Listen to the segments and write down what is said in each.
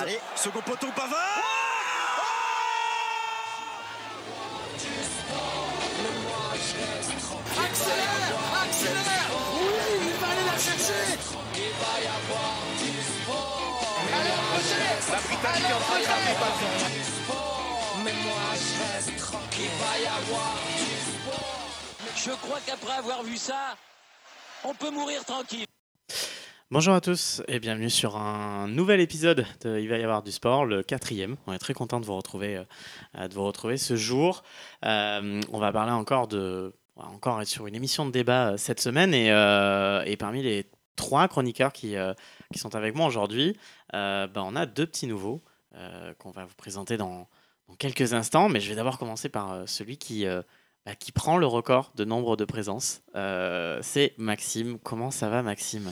Allez, second poteau Pavard Accélère Accélère Oui, il va aller la chercher Allez, approchez La Britannique est en train de taper Pavard. Il va y avoir Je crois qu'après avoir vu ça, on peut mourir tranquille. Bonjour à tous et bienvenue sur un nouvel épisode de Il va y avoir du sport, le quatrième. On est très content de vous retrouver, euh, de vous retrouver ce jour. Euh, on va parler encore de, encore être sur une émission de débat euh, cette semaine et, parmi les trois chroniqueurs qui, sont avec moi aujourd'hui, ben, on a deux petits nouveaux qu'on va vous présenter dans, quelques instants. Mais je vais d'abord commencer par celui qui, bah, qui prend le record de nombre de présences. C'est Maxime. Comment ça va, Maxime?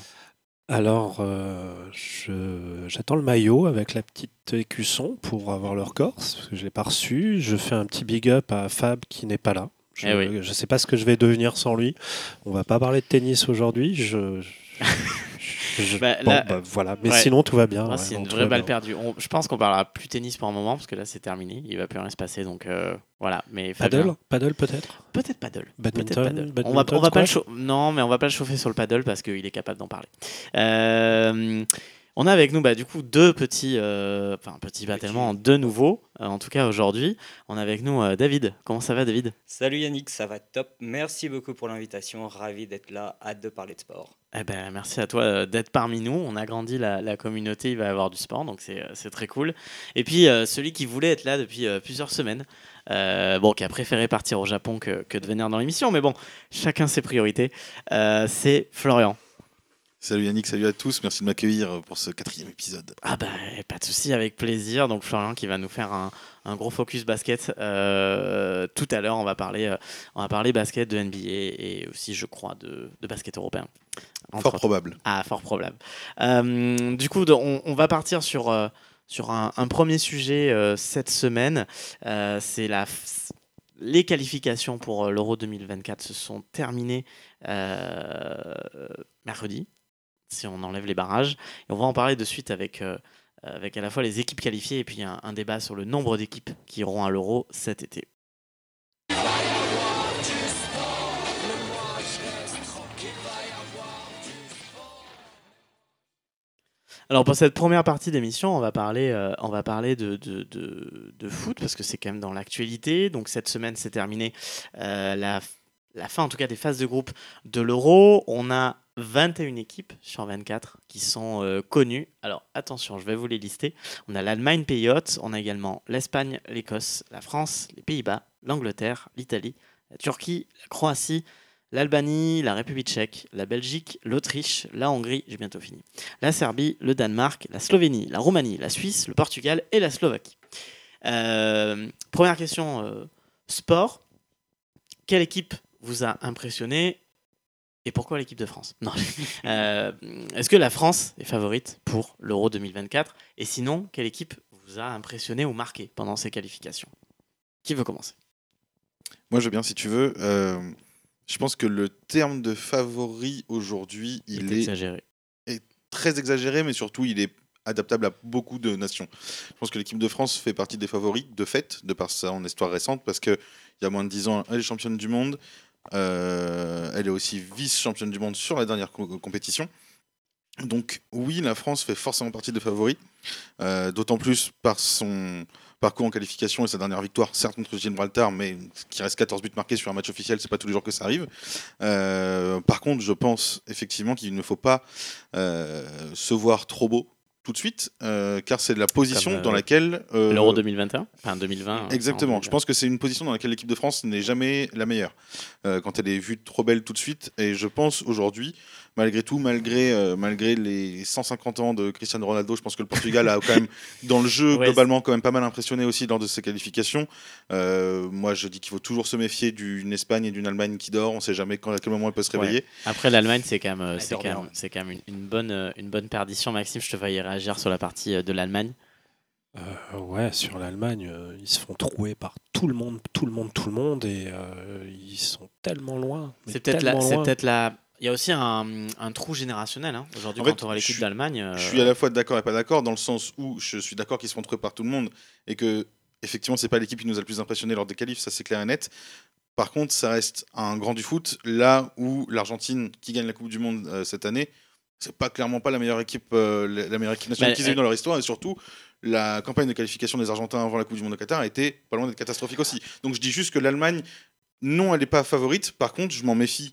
Alors, euh, je- j'attends le maillot avec la petite écusson pour avoir le record, parce que je l'ai pas reçu. Je fais un petit big up à Fab qui n'est pas là. Je Eh ne oui. sais pas ce que je vais devenir sans lui. On va pas parler de tennis aujourd'hui. Je, je- je- Bah, bon, là- bah, voilà. Mais ouais. sinon, tout va bien. Ah, ouais, c'est une vraie balle perdue. On- je pense qu'on parlera plus tennis pour un moment parce que là c'est terminé. Il va plus rien se passer donc euh, voilà. Mais Fabien- Paddle? Paddle peut-être? Peut-être paddle. Badminton, Peut-être paddle. On va, badminton, on va pas le squash? chau- Non, mais on va pas le chauffer sur le paddle parce qu'il est capable d'en parler. Euh, on a avec nous bah, du coup deux petits, euh, enfin petits pas tellement, deux nouveaux. euh, en tout cas aujourd'hui, on a avec nous euh, David. Comment ça va David? Salut Yannick, ça va top. Merci beaucoup pour l'invitation. Ravi d'être là. Hâte de parler de sport. Eh ben, merci à toi euh, d'être parmi nous. On a grandi la, la communauté, il va y avoir du sport, donc c'est très cool. Et puis, celui qui voulait être là depuis plusieurs semaines, euh, bon, qui a préféré partir au Japon que, que de venir dans l'émission, mais bon, chacun ses priorités, euh, c'est Florian. Salut Yannick, salut à tous, merci de m'accueillir pour ce quatrième épisode. Ah bah, pas de souci, avec plaisir. Donc Florian qui va nous faire un, un gros focus basket. Euh, tout à l'heure, on va parler, euh, on va parler basket de NBA et aussi, je crois, de, de basket européen. Fort autres. probable. Ah, fort probable. Euh, du coup, on, on va partir sur, sur un, un premier sujet cette semaine. C'est la les qualifications pour l'Euro 2024 se sont terminées euh, mercredi, si on enlève les barrages. Et on va en parler de suite avec, euh, avec à la fois les équipes qualifiées et puis un, débat sur le nombre d'équipes qui iront à l'Euro cet été. Alors pour cette première partie d'émission, on va parler, euh, on va parler de, de, de- foot parce que c'est quand même dans l'actualité. Donc cette semaine, c'est terminé euh, la, la fin en tout cas des phases de groupe de l'Euro. On a 21 équipes sur 24 qui sont euh, connues. Alors attention, je vais vous les lister. On a l'Allemagne, pays hôte. On a également l'Espagne, l'Écosse, la France, les Pays-Bas, l'Angleterre, l'Italie, la Turquie, la Croatie, l'Albanie, la République tchèque, la Belgique, l'Autriche, la Hongrie, j'ai bientôt fini, la Serbie, le Danemark, la Slovénie, la Roumanie, la Suisse, le Portugal et la Slovaquie. Euh, première question euh, sport. Quelle équipe vous a impressionné? Et pourquoi l'équipe de France? Non. Euh, Est-ce que la France est favorite pour l'Euro 2024 Et sinon, quelle équipe vous a impressionné ou marqué pendant ces qualifications? Qui veut commencer? Moi je veux bien si tu veux. Euh, je pense que le terme de favori aujourd'hui, il est exagéré. très exagéré, mais surtout il est adaptable à beaucoup de nations. Je pense que l'équipe de France fait partie des favoris de fait, de par son histoire récente, parce qu'il y a moins de 10 ans, elle est championne du monde. Euh, elle est aussi vice-championne du monde sur la dernière co- compétition. Donc oui, la France fait forcément partie des favoris, euh, d'autant plus par son parcours en qualification et sa dernière victoire, certes contre Gibraltar, mais qui reste 14 buts marqués sur un match officiel, c'est pas tous les jours que ça arrive. Euh, par contre, je pense effectivement qu'il ne faut pas se voir trop beau tout de suite, euh, car c'est la position Comme, euh, dans laquelle euh, L'Euro 2021 Enfin 2020. Exactement. Je pense que c'est une position dans laquelle l'équipe de France n'est jamais la meilleure euh, quand elle est vue trop belle tout de suite. Et je pense aujourd'hui, malgré tout, malgré, euh, malgré les 150 ans de Cristiano Ronaldo, je pense que le Portugal a quand même, dans le jeu, Ouais, globalement, quand même pas mal impressionné aussi lors de ses qualifications. Euh, moi, je dis qu'il faut toujours se méfier d'une Espagne et d'une Allemagne qui dort. On ne sait jamais quand, à quel moment elle peut se Ouais. réveiller. Après l'Allemagne, c'est quand même, euh, quand même, c'est quand même une, une bonne, une bonne perdition. Maxime, je te voyais réagir sur la partie euh, de l'Allemagne? Euh, ouais, sur l'Allemagne, euh, ils se font trouer par tout le monde, tout le monde, tout le monde, et euh, ils sont tellement loin. C'est peut-être la, tellement c'est loin. peut-être la. Il y a aussi un, un trou générationnel. hein. Aujourd'hui, En quand fait, on voit l'équipe d'Allemagne. euh, Je suis à la fois d'accord et pas d'accord, dans le sens où je suis d'accord qu'ils se font trouver par tout le monde et que, effectivement, c'est pas l'équipe qui nous a le plus impressionné lors des qualifs, ça c'est clair et net. Par contre, ça reste un grand du foot, là où l'Argentine, qui gagne la Coupe du Monde euh, cette année, c'est pas clairement pas la meilleure équipe, euh, la la meilleure équipe nationale Bah, qu'ils aient eu dans leur histoire, et surtout, la campagne de qualification des Argentins avant la Coupe du Monde au Qatar a été pas loin d'être catastrophique aussi. Donc je dis juste que l'Allemagne, non, elle n'est pas favorite, par contre, je m'en méfie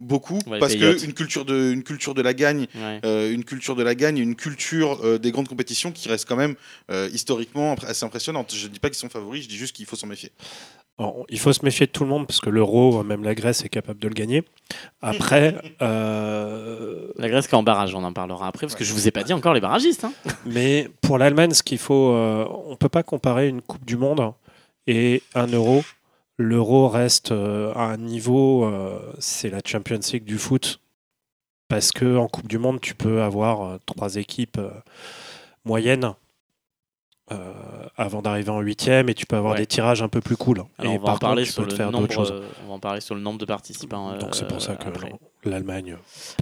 beaucoup, Ouais, parce payotes. qu'une culture, de, une culture de la gagne ouais. euh, une culture de la gagne, une culture euh, des grandes compétitions qui reste quand même euh, historiquement assez impressionnante. Je ne dis pas qu'ils sont favoris, je dis juste qu'il faut s'en méfier. Alors, il faut se méfier de tout le monde parce que l'euro, même la Grèce est capable de le gagner. Après, euh, La Grèce qui est en barrage, on en parlera après, parce que je vous ai pas dit encore les barragistes. hein. mais pour l'Allemagne, ce qu'il faut, euh, on peut pas comparer une Coupe du Monde et un euro. L'euro reste euh, à un niveau, euh, c'est la Champions League du foot, parce que en Coupe du Monde, tu peux avoir euh, trois équipes euh, moyennes. Euh, avant d'arriver en huitième et tu peux avoir Ouais. des tirages un peu plus cool. Alors, et on va par en parler contre, tu sur le faire d'autres nombre. choses. euh, On va en parler sur le nombre de participants. Donc c'est euh, pour ça que l'Allemagne.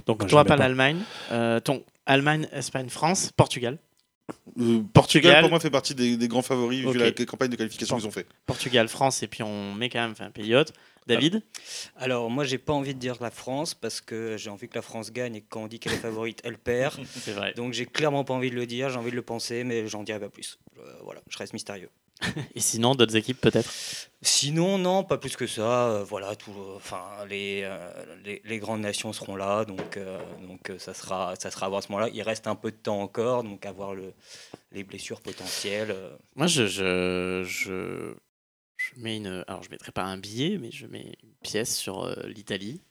Donc toi pas pas. l'Allemagne, euh, ton Allemagne, Espagne, France, Portugal. Euh, Portugal, Portugal. pour moi, fait partie des, des grands favoris vu la campagne de qualification qu'ils ont fait. Portugal, France, et puis on met quand même un période. David? Alors, moi, j'ai pas envie de dire la France parce que j'ai envie que la France gagne et que quand on dit qu'elle est favorite, elle perd. C'est vrai. Donc, j'ai clairement pas envie de le dire, j'ai envie de le penser, mais j'en dirai pas plus. Euh, voilà, je reste mystérieux. Et sinon, d'autres équipes peut-être? Sinon, non, pas plus que ça. euh, voilà, tout, enfin, les, euh, les, les grandes nations seront là, donc, euh, donc euh, ça sera, ça sera à voir à ce moment-là. Il reste un peu de temps encore, donc à voir le, les blessures potentielles. euh. Moi, je, je, je, je mets une. Alors, je mettrai pas un billet, mais je mets une pièce sur euh, l'Italie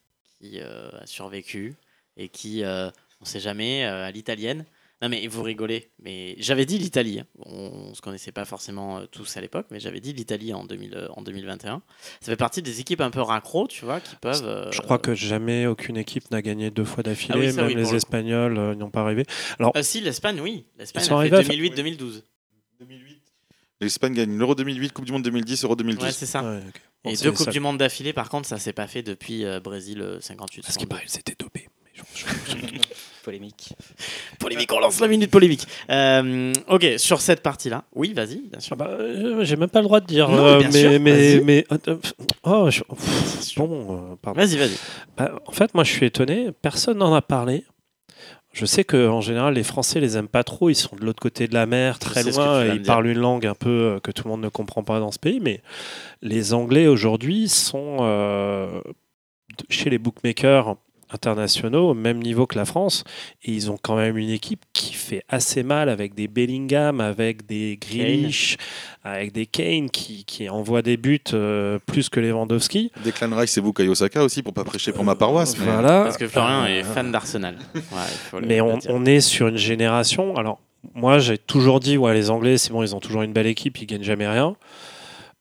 qui euh, a survécu et qui, euh, on sait jamais, euh, à l'italienne. Non, mais vous rigolez, mais j'avais dit l'Italie. hein. On, ne se connaissait pas forcément euh, tous à l'époque, mais j'avais dit l'Italie en, 2000, euh, en 2021. Ça fait partie des équipes un peu raccro, tu vois, qui peuvent. euh, Je crois que jamais aucune équipe n'a gagné deux fois d'affilée. Ah oui, Même oui, les le Espagnols euh, n'y ont pas arrivé. Euh, si, l'Espagne, oui. L'Espagne a arrivés à fait faire- 2008-2012. 2008. L'Espagne gagne l'Euro 2008, Coupe du Monde 2010, Euro 2012. Ouais, c'est ça. Ouais, ok. Bon, Et c'est deux Coupes ça. du Monde d'affilée, par contre, ça s'est pas fait depuis euh, Brésil euh, 58. Parce qu'il paraît qu'ils étaient dopés. Mais je- je- Polémique. Polémique, on lance la minute polémique. Euh, ok, sur cette partie-là, oui, vas-y, bien Ah sûr. bah, euh, j'ai même pas le droit de dire. Non, euh, bien mais, sûr, mais, mais, euh, euh, oh, je- pff, bon, euh, pardon. Vas-y, vas-y. Bah, en fait, moi, je suis étonné. Personne n'en a parlé. Je sais que en général, les Français les aiment pas trop. Ils sont de l'autre côté de la mer, très loin. et ils parlent une langue un peu euh, que tout le monde ne comprend pas dans ce pays. Mais les Anglais aujourd'hui sont euh, chez les bookmakers internationaux au même niveau que la France et ils ont quand même une équipe qui fait assez mal avec des Bellingham, avec des Grealish, avec des Kane qui, qui envoient des buts euh, plus que Lewandowski. Declan Rice et Bukayo Saka aussi, pour pas prêcher pour ma paroisse. mais- Voilà. Parce que Florian Euh, est fan d'Arsenal. Ouais, Mais on est sur une génération. Alors, moi, j'ai toujours dit, ouais, les Anglais, c'est bon, ils ont toujours une belle équipe, ils gagnent jamais rien.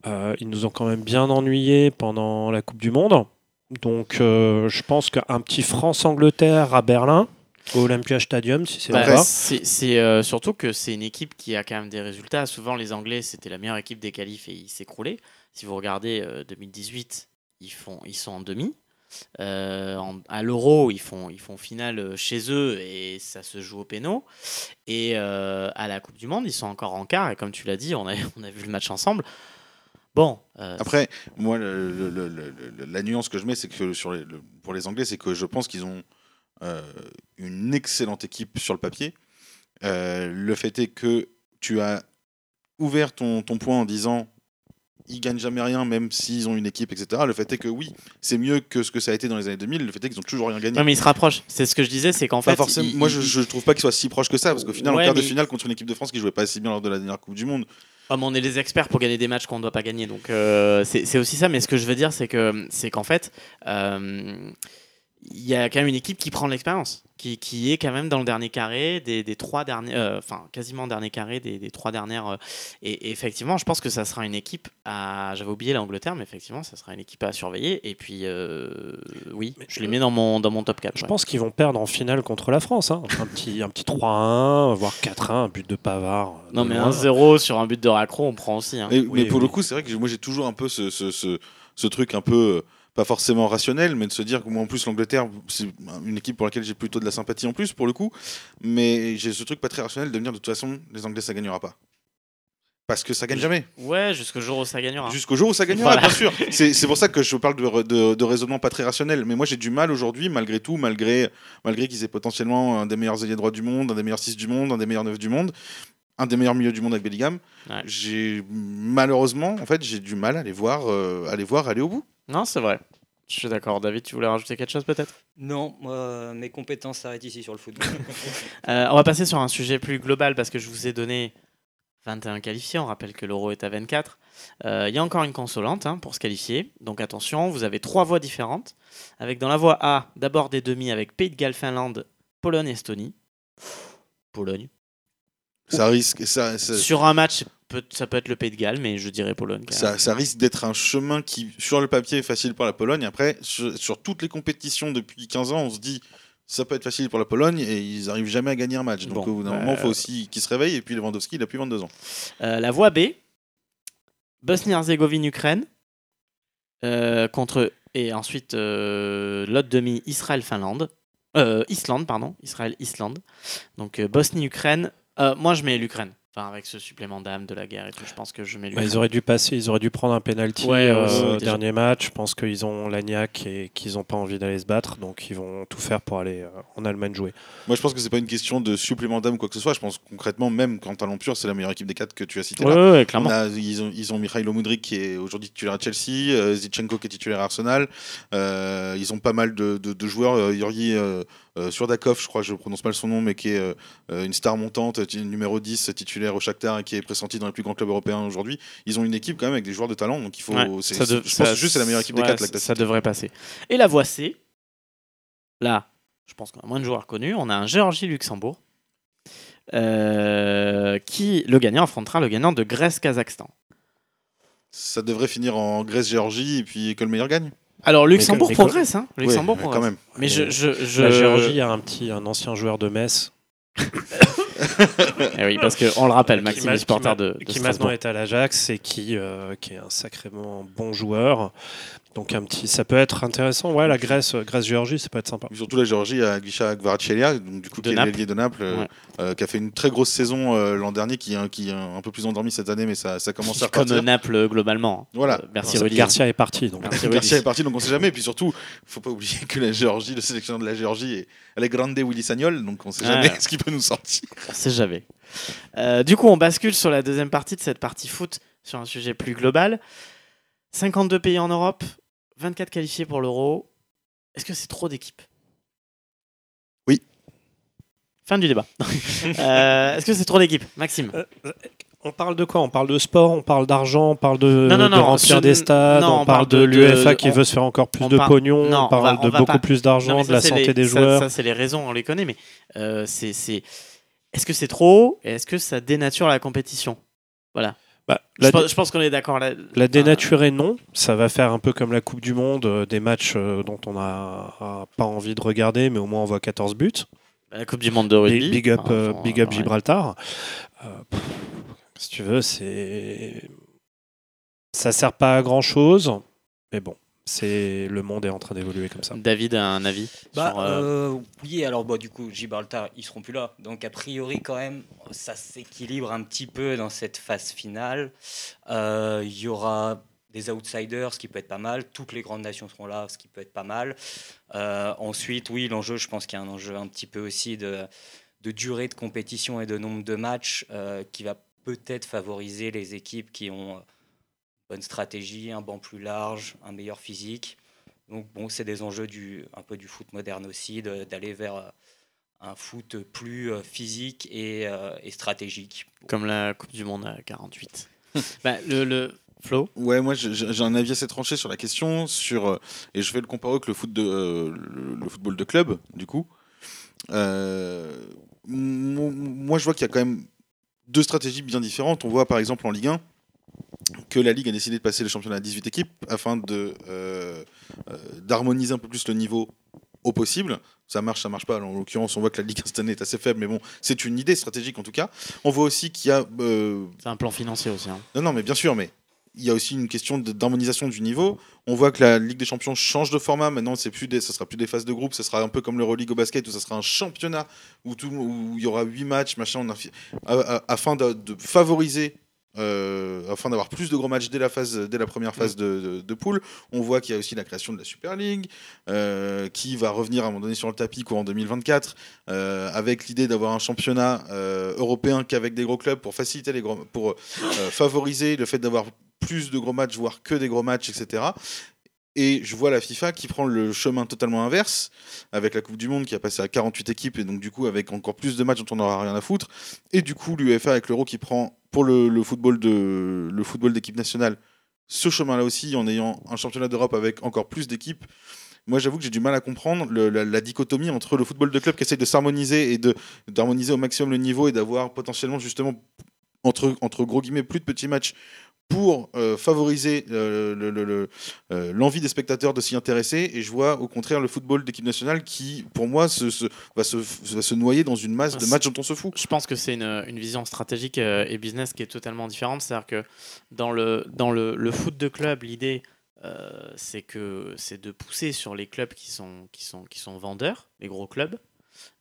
Euh, ils nous ont quand même bien ennuyés pendant la Coupe du Monde. Donc, euh, je pense qu'un petit France-Angleterre à Berlin, au Olympia Stadium, si c'est Bah, c'est euh, surtout que c'est une équipe qui a quand même des résultats. Souvent, les Anglais, c'était la meilleure équipe des qualifs et ils s'écroulaient. Si vous regardez euh, 2018, ils, font, ils sont en demi. Euh, en- à l'Euro, ils font, ils font finale euh, chez eux et ça se joue au péno. Et euh, à la Coupe du Monde, ils sont encore en quart. Et comme tu l'as dit, on a, on a vu le match ensemble. Bon, euh, Après, moi, le- le- le- le- le- la nuance que je mets, c'est que sur les- le- pour les Anglais, c'est que je pense qu'ils ont euh, une excellente équipe sur le papier. Euh, le fait est que tu as ouvert ton, ton point en disant ils gagnent jamais rien, même s'ils ont une équipe, etc. Le fait est que oui, c'est mieux que ce que ça a été dans les années 2000. Le fait est qu'ils ont toujours rien gagné. non, mais ils se rapprochent. C'est ce que je disais, c'est qu'en Pas fait. forcément. Moi, je, je trouve pas qu'ils soient si proches que ça, parce qu'au final, Ouais, en quart de finale contre une équipe de France qui jouait pas si bien lors de la dernière Coupe du Monde, Mais on est les experts pour gagner des matchs qu'on ne doit pas gagner. Donc euh, c'est aussi ça. Mais ce que je veux dire, c'est que c'est qu'en fait, euh, il y a quand même une équipe qui prend de l'expérience, qui, qui est quand même dans le dernier carré des, des trois derniers, euh, enfin quasiment dernier carré des, des trois dernières. euh, et, et effectivement, je pense que ça sera une équipe à. J'avais oublié l'Angleterre, mais effectivement, ça sera une équipe à surveiller. Et puis euh, oui, Mais je les mets dans mon dans mon top 4. Je ouais. pense qu'ils vont perdre en finale contre la France. hein. Un petit, un petit 3-1, voire 4-1, un but de Pavard. Non de mais loin. 1-0 sur un but de raccro, on prend aussi. hein. Mais, Oui, mais pour oui. le coup, c'est vrai que moi j'ai toujours un peu ce, ce, ce, ce truc un peu euh, pas forcément rationnel, mais de se dire que moi en plus l'Angleterre, c'est une équipe pour laquelle j'ai plutôt de la sympathie en plus pour le coup, mais j'ai ce truc pas très rationnel de me dire de toute façon les Anglais ça gagnera pas. Parce que ça gagne jamais. Ouais, jusqu'au jour où ça gagnera. Jusqu'au jour où ça gagnera, Voilà. bien sûr. C'est pour ça que je parle de, de, de raisonnement pas très rationnel. Mais moi, j'ai du mal aujourd'hui, malgré tout, malgré, malgré qu'ils aient potentiellement un des meilleurs ailiers droits du monde, un des meilleurs 6 du monde, un des meilleurs 9 du monde, un des meilleurs milieux du monde avec Bellingham. Ouais. J'ai malheureusement, en fait, j'ai du mal à les voir, euh, à les voir aller au bout. Non, c'est vrai. Je suis d'accord. David, tu voulais rajouter quelque chose peut-être? Non, mes compétences s'arrêtent ici sur le football. Euh, On va passer sur un sujet plus global parce que je vous ai donné 21 qualifiés. On rappelle que l'euro est à 24. Euh, Il y a encore une consolante hein, pour se qualifier. Donc attention, vous avez trois voies différentes. Avec dans la voie A, d'abord des demi avec Pays de Galles, Finlande, Pologne, Estonie. Pologne. Ça risque, ça, ça, Sur un match, ça peut être le Pays de Galles, mais je dirais Pologne. ça, ça risque d'être un chemin qui, sur le papier, est facile pour la Pologne. Après, sur, sur toutes les compétitions depuis 15 ans, on se dit ça peut être facile pour la Pologne et ils arrivent jamais à gagner un match. Donc Bon, au bout d'un bah, moment, il faut aussi qu'ils se réveillent. Et puis Lewandowski, il a plus 22 ans. Euh, la voie B, Bosnie-Herzégovine, Ukraine, euh, contre et ensuite euh, l'autre demi Israël-Finlande, Euh, Islande pardon, Israël-Islande. Donc euh, Bosnie-Ukraine. Euh, moi je mets l'Ukraine. Enfin avec ce supplément d'âme de la guerre et tout, je pense que je mets Bah, l'Ukraine. ils auraient dû passer, ils auraient dû prendre un penalty Ouais, euh, au déjà. dernier match. Je pense qu'ils ont l'agnac et qu'ils n'ont pas envie d'aller se battre, donc ils vont tout faire pour aller euh, en Allemagne jouer. Moi, je pense que c'est pas une question de supplément d'âme ou quoi que ce soit. Je pense concrètement, même quand Talent Pur, c'est la meilleure équipe des quatre que tu as cité Ouais, là. ouais, On clairement. a- ils, ont, ils ont Mikhailo Mudrik qui est aujourd'hui titulaire à Chelsea, euh, Zichenko qui est titulaire à Arsenal. Euh, ils ont pas mal de, de- de joueurs. Euh, Yuri euh, euh, Surdakov, je crois, je prononce mal son nom, mais qui est euh, euh, une star montante, t- numéro 10, titulaire au Shakhtar et qui est pressenti dans les plus grands clubs européens aujourd'hui. Ils ont une équipe quand même avec des joueurs de talent, donc il faut. Ouais, c'est- ça c'est- de- je pense ça- que juste c'est la meilleure équipe des ouais, que ça, devrait passer. Et la voie C, là, je pense qu'on a moins de joueurs connus. On a un Géorgie-Luxembourg. euh, qui le gagnant affrontera le gagnant de Grèce-Kazakhstan. Ça devrait finir en Grèce-Géorgie et puis que le meilleur gagne. Alors Luxembourg mais progresse, hein. Luxembourg Ouais, mais progresse. quand même. Mais je, je, je- La Géorgie a un petit, un ancien joueur de Metz Eh oui, parce qu'on le rappelle, qui Maxime est supporter de, de qui Strasbourg. maintenant est à l'Ajax et qui, euh, qui est un sacrément bon joueur. Donc un petit, ça peut être intéressant. Ouais, la Grèce, Grèce Géorgie, ça peut être sympa. Surtout la Géorgie à Grisha Kvaratskhelia, donc du coup De qui est Naples. l'ailier de Naples, euh, Ouais. euh, qui a fait une très grosse saison euh, l'an dernier, qui, est- qui est un peu plus endormi cette année, mais ça, ça commence à Comme repartir. Naples globalement. Voilà. Euh, merci Rudy. Garcia est parti. Donc. Merci, Garcia est parti, donc on sait jamais. Et puis surtout, faut pas oublier que la Géorgie, le sélectionneur de la Géorgie est Alexandre Willy Sagnol, donc on sait Ah. jamais ce qu'il peut nous sortir. On sait jamais. Euh, du coup, on bascule sur la deuxième partie de cette partie foot sur un sujet plus global. 52 pays en Europe, 24 qualifiés pour l'Euro. Est-ce que c'est trop d'équipes? Oui. Fin du débat. Euh, Est-ce que c'est trop d'équipes? Maxime On parle de quoi? On parle de sport, on parle d'argent, on parle de, Non, non, de non, remplir des stades, non, on, parle de, l'UEFA qui on- veut se faire encore plus de par- pognon, non, on on parle va- de beaucoup pas- plus d'argent, de la santé les- des ça- joueurs. Ça, c'est les raisons, on les connaît, mais euh, c'est. c'est- Est-ce que c'est trop? Et Est-ce que ça dénature la compétition? Bah, Je la, pense, je pense qu'on est d'accord là. la dénaturer, non. Ça va faire un peu comme la Coupe du Monde, euh, des matchs euh, dont on n'a pas envie de regarder, mais au moins on voit 14 buts. La Coupe du Monde de rugby. Big, big up, euh, big up ouais. Gibraltar. Euh, pff, si tu veux, c'est. Ça sert pas à grand chose, mais bon, c'est le monde est en train d'évoluer comme ça. David a un avis Bah, sur, euh, euh, oui, alors bah, du coup, Gibraltar, ils seront plus là. Donc, a priori, quand même, ça s'équilibre un petit peu dans cette phase finale. Euh, Il y aura des outsiders, ce qui peut être pas mal. Toutes les grandes nations seront là, ce qui peut être pas mal. Euh, ensuite, oui, l'enjeu, je pense qu'il y a un enjeu un petit peu aussi de, de durée de compétition et de nombre de matchs euh, qui va peut-être favoriser les équipes qui ont euh, bonne stratégie, un banc plus large, un meilleur physique. Donc bon, c'est des enjeux du, un peu du foot moderne aussi, d'aller vers euh, un foot plus euh, physique et, euh, et stratégique. comme la Coupe du Monde à 48. bah, le, le Flo? Ouais, moi j'ai un avis assez tranché sur la question, sur, et je vais le comparer avec le, foot de, euh, le, le football de club, du coup. Euh, mo- moi je vois qu'il y a quand même deux stratégies bien différentes. On voit par exemple en Ligue 1 que la Ligue a décidé de passer le championnat à 18 équipes afin de, euh, euh, d'harmoniser un peu plus le niveau au possible. Ça marche, ça marche pas. En l'occurrence, on voit que la Ligue 1 cette année est assez faible, mais bon, c'est une idée stratégique en tout cas. On voit aussi qu'il y a euh, C'est un plan financier aussi. hein. non, non, mais bien sûr, mais il y a aussi une question d'harmonisation du niveau. On voit que la Ligue des Champions change de format. Maintenant, c'est plus des, ça sera plus des phases de groupe. Ça sera un peu comme l'Euroleague au basket où ça sera un championnat où, tout, où il y aura huit matchs, machin, on a- afin de, de favoriser. Euh, afin d'avoir plus de gros matchs dès la, phase, dès la première phase de, de- de poule. On voit qu'il y a aussi la création de la Super League, euh, qui va revenir à un moment donné sur le tapis courant 2024, euh, avec l'idée d'avoir un championnat européen qu'avec des gros clubs pour faciliter les gros, pour favoriser le fait d'avoir plus de gros matchs, voire que des gros matchs, etc. Et je vois la FIFA qui prend le chemin totalement inverse, avec la Coupe du Monde qui a passé à 48 équipes, et donc du coup avec encore plus de matchs dont on n'aura rien à foutre. Et du coup l'UEFA avec l'Euro qui prend pour le, football de le football d'équipe nationale ce chemin-là aussi, en ayant un championnat d'Europe avec encore plus d'équipes. Moi, j'avoue que j'ai du mal à comprendre la dichotomie entre le football de club qui essaie de s'harmoniser et de d'harmoniser au maximum le niveau et d'avoir potentiellement justement entre, entre gros guillemets plus de petits matchs pour euh, favoriser euh, le- le- le- euh, l'envie des spectateurs de s'y intéresser. Et je vois au contraire le football d'équipe nationale qui, pour moi, se, se- va, se, va se noyer dans une masse de matchs dont on se fout. Je pense que c'est une, une vision stratégique et business qui est totalement différente. C'est-à-dire que dans le, dans le, le foot de club, l'idée, euh, c'est que c'est de pousser sur les clubs qui sont, qui sont, qui sont vendeurs, les gros clubs,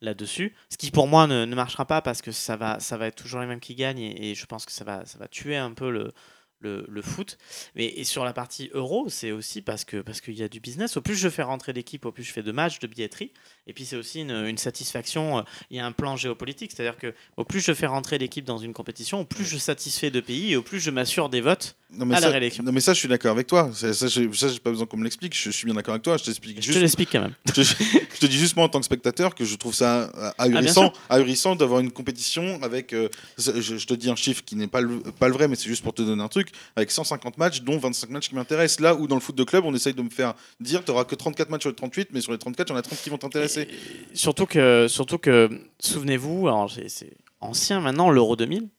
là-dessus. Ce qui, pour moi, ne, ne marchera pas parce que ça va, ça va être toujours les mêmes qui gagnent et, et je pense que ça va, ça va tuer un peu le, le, le foot. Mais et sur la partie euro, c'est aussi parce que parce qu'il y a du business. Au plus je fais rentrer l'équipe, au plus je fais de matchs, de billetterie. Et puis c'est aussi une, une satisfaction. euh, Il y a un plan géopolitique, c'est-à-dire que au plus je fais rentrer l'équipe dans une compétition, au plus je satisfais de pays et au plus je m'assure des votes. Non mais, À la ça, réélection. non mais ça, je suis d'accord avec toi. Ça, ça, j'ai pas besoin qu'on me l'explique. Je, je suis bien d'accord avec toi. Je t'explique Je te l'explique quand même. je, te, je te dis juste moi en tant que spectateur que je trouve ça euh, ahurissant, Ah, sûr. ahurissant d'avoir une compétition avec, euh, je, je te dis un chiffre qui n'est pas le, pas le vrai, mais c'est juste pour te donner un truc, avec 150 matchs, dont 25 matchs qui m'intéressent. Là où dans le foot de club, on essaye de me faire dire, tu que 34 matchs sur les 38, mais sur les 34, il y en a 30 qui vont t'intéresser. Surtout que, surtout que souvenez-vous, alors c'est- c'est ancien maintenant, l'Euro 2000,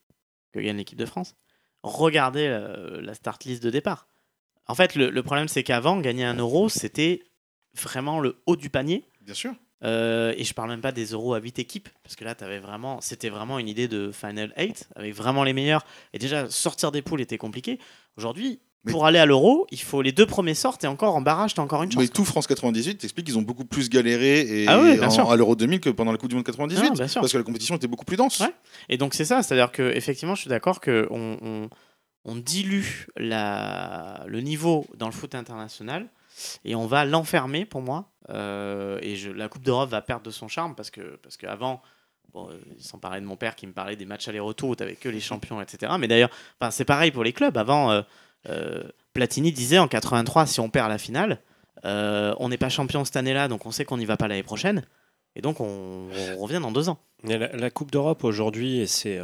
que gagne l'équipe de France. Regardez euh, la start list de départ. En fait, le, le problème, c'est qu'avant, gagner un euro, c'était vraiment le haut du panier. Bien sûr. Euh, et je parle même pas des euros à 8 équipes, parce que là, avais vraiment, c'était vraiment une idée de Final 8, avec vraiment les meilleurs. Et déjà, sortir des poules était compliqué. Aujourd'hui, Mais- pour aller à l'euro, il faut les deux premiers sortent, et encore en barrage, t'as encore une chance. Mais tout France 98 t'explique qu'ils ont beaucoup plus galéré et Ah oui, en- à l'Euro 2000 que pendant la Coupe du Monde 98, Ah, parce que la compétition était beaucoup plus dense. Ouais. Et donc c'est ça, c'est-à-dire que effectivement, je suis d'accord que on, on- on dilue la, le niveau dans le foot international et on va l'enfermer pour moi. Euh, et la Coupe d'Europe va perdre de son charme parce que parce qu'avant, bon, euh, sans parler de mon père qui me parlait des matchs aller-retour où t'avais que les champions, etc. Mais d'ailleurs, c'est pareil pour les clubs. Avant, euh, Platini disait en 83, si on perd la finale, on n'est pas champion cette année-là, donc on sait qu'on n'y va pas l'année prochaine. Et donc on, revient dans deux ans. La, Coupe d'Europe aujourd'hui, c'est,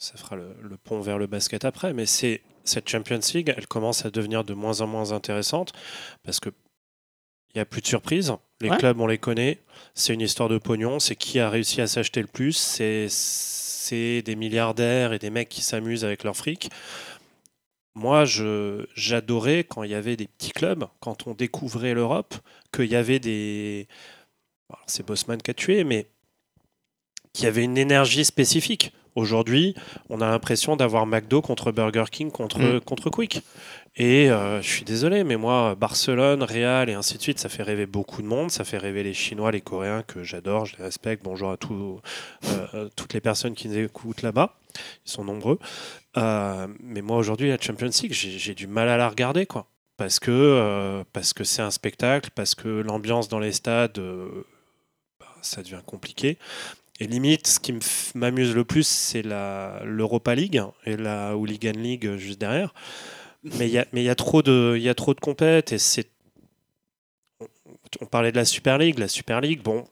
ça fera le, le pont vers le basket après, mais c'est cette Champions League, elle commence à devenir de moins en moins intéressante parce que il y a plus de surprises. Les Ouais. clubs, on les connaît. C'est une histoire de pognon. C'est qui a réussi à s'acheter le plus. C'est, des milliardaires et des mecs qui s'amusent avec leur fric. Moi, j'adorais quand il y avait des petits clubs, quand on découvrait l'Europe, qu'il y avait des. C'est Bosman qui a tué, mais qu'il y avait une énergie spécifique. Aujourd'hui, on a l'impression d'avoir McDo contre Burger King contre, Mm. contre Quick. Et euh, je suis désolé, mais moi, Barcelone, Real et ainsi de suite, ça fait rêver beaucoup de monde. Ça fait rêver les Chinois, les Coréens, que j'adore, je les respecte. Bonjour à tous, euh, toutes les personnes qui nous écoutent là-bas. Ils sont nombreux. Euh, mais moi, aujourd'hui, la Champions League, j'ai du mal à la regarder, quoi. Parce que euh, c'est un spectacle, parce que l'ambiance dans les stades, euh, bah, ça devient compliqué. Et limite, ce qui m'amuse le plus, c'est la- l'Europa League et la Hooligan League euh, juste derrière. Mais il y a, mais il y a trop de, il y a trop de compètes et c'est. on- parlait de la Super League, la Super League, bon,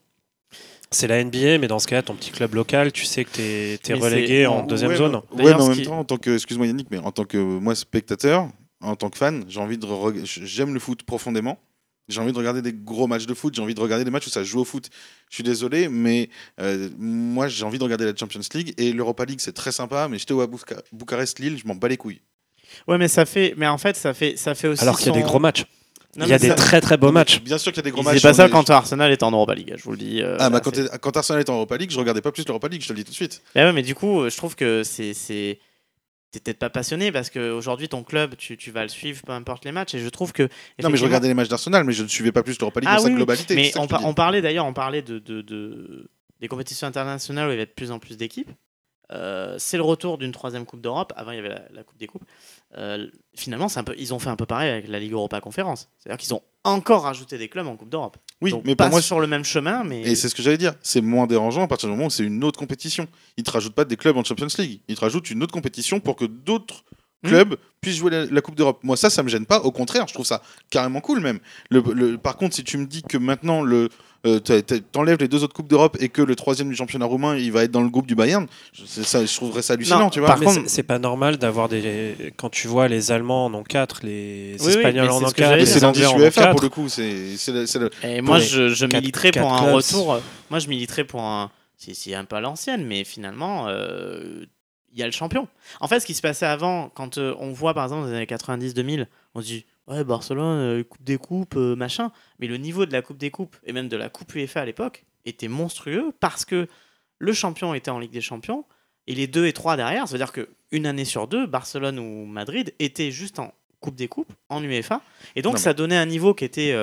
c'est la NBA, mais dans ce cas, ton petit club local, tu sais que tu es, relégué en deuxième ouais, zone. Ouais, mais en même qui- temps, en tant que, excuse-moi Yannick, mais en tant que moi spectateur, en tant que fan, j'ai envie de, j'aime le foot profondément. J'ai envie de regarder des gros matchs de foot. J'ai envie de regarder des matchs où ça joue au foot. Je suis désolé, mais euh, moi j'ai envie de regarder la Champions League et l'Europa League, c'est très sympa. Mais j'étais à Bouca- Bucarest-Lille, je m'en bats les couilles. Ouais, mais ça fait, mais en fait, ça fait, ça fait aussi. Alors qu'il y a des gros matchs. Non, il y a des ça- très très beaux matchs. Bien sûr qu'il y a des gros matchs. faisait pas ça est- quand Arsenal était en Europa League, je vous le dis. euh, Ah, bah, quand, c'est- Arsenal est en Europa League, je regardais pas plus l'Europa League, je te le dis tout de suite. Mais ouais, mais du coup, euh, je trouve que c'est c'est t'es peut-être pas passionné parce qu'aujourd'hui ton club tu, tu vas le suivre peu importe les matchs. Et je trouve que Non, mais je regardais les matchs d'Arsenal, mais je ne suivais pas plus l'Europa League Ah dans sa oui, globalité. mais on, par- on parlait d'ailleurs on parlait de, de- de- des compétitions internationales où il y avait de plus en plus d'équipes. Euh, c'est le retour d'une troisième coupe d'Europe. Avant il y avait la, la coupe des coupes Euh, finalement c'est un peu ils ont fait un peu pareil avec la Ligue Europa Conférence c'est à dire qu'ils ont encore rajouté des clubs en coupe d'Europe Oui, Donc, mais pas pour moi, sur le même chemin mais Et c'est ce que j'allais dire. C'est moins dérangeant à partir du moment où c'est une autre compétition. Ils te rajoutent pas des clubs en Champions League. Ils te rajoutent une autre compétition pour que d'autres Hmm. clubs puissent jouer la, la Coupe d'Europe. Moi, ça, ça me gêne pas. Au contraire, je trouve ça carrément cool même. Le, le- par contre, si tu me dis que maintenant le euh, t'enlèves les deux autres coupes d'Europe et que le troisième du championnat roumain, il va être dans le groupe du Bayern, ça, je trouverais ça hallucinant, Non, tu vois. par contre- c'est- pas normal d'avoir des. Quand tu vois les Allemands en ont 4, les Oui, Espagnols en ont ce que j'allais 4, Mais dire. c'est ont UEFA 4. pour le coup. C'est Et moi, les je, je militerais pour quatre un clubs. retour. Moi, je militerais pour un. C'est c'est un peu à l'ancienne, mais finalement, euh, il y a le champion. En fait, ce qui se passait avant, quand euh, on voit par exemple dans les années 90-2000, on se dit Ouais, Barcelone, euh, Coupe des Coupes, euh, machin. Mais le niveau de la Coupe des Coupes et même de la Coupe UEFA à l'époque était monstrueux parce que le champion était en Ligue des Champions et les deux et trois derrière. Ça veut dire qu'une année sur deux, Barcelone ou Madrid étaient juste en Coupe des Coupes, en UEFA. Et donc, Non, ça donnait un niveau qui était.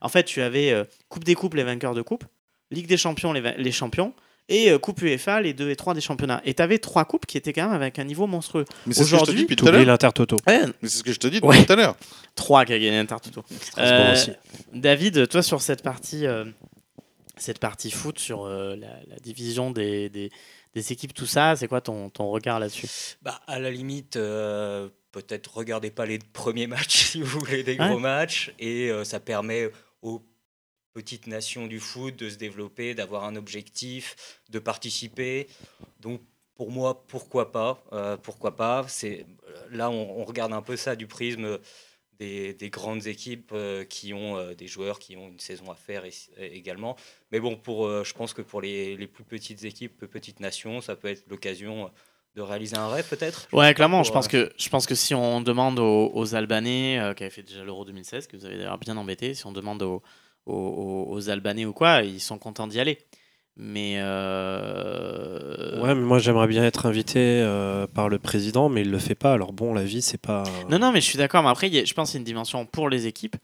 en fait, tu avais Coupe des Coupes, les vainqueurs de Coupe, Ligue des Champions, les, les champions, et euh, Coupe UEFA, les deux et trois des championnats. Et tu avais trois coupes qui étaient quand même avec un niveau monstrueux. Mais c'est ce que je te Aujourd'hui, dis depuis tout à l'heure. l'Intertoto. Ouais, Mais c'est ce que je te dis Ouais. depuis tout à l'heure. trois qui a gagné Intertoto. Strasbourg Euh, aussi. David, toi sur cette partie, euh, cette partie foot, sur euh, la, la division des, des, des équipes, tout ça, c'est quoi ton, ton regard là-dessus? Bah, à la limite, euh, peut-être regardez pas les premiers matchs si vous voulez des Ouais. gros matchs. Et euh, ça permet aux petites nations du foot de se développer, d'avoir un objectif, de participer. Donc, pour moi, pourquoi pas euh, Pourquoi pas C'est Là, on, on regarde un peu ça du prisme des, des grandes équipes euh, qui ont euh, des joueurs qui ont une saison à faire et- également. Mais bon, pour, je pense que pour les, les plus petites équipes, plus petites nations, ça peut être l'occasion de réaliser un rêve peut-être Ouais, clairement, je pense, que, je pense que si on demande aux, aux Albanais, qui avaient fait déjà l'Euro 2016, que vous avez d'ailleurs bien embêté, si on demande aux, aux, Albanais ou quoi, ils sont contents d'y aller. Mais. euh, Ouais, mais moi j'aimerais bien être invité euh, par le président, mais il le fait pas. Alors bon, la vie, c'est pas. Non, non, mais je suis d'accord. Mais après, a- je pense qu'il y a une dimension pour les équipes.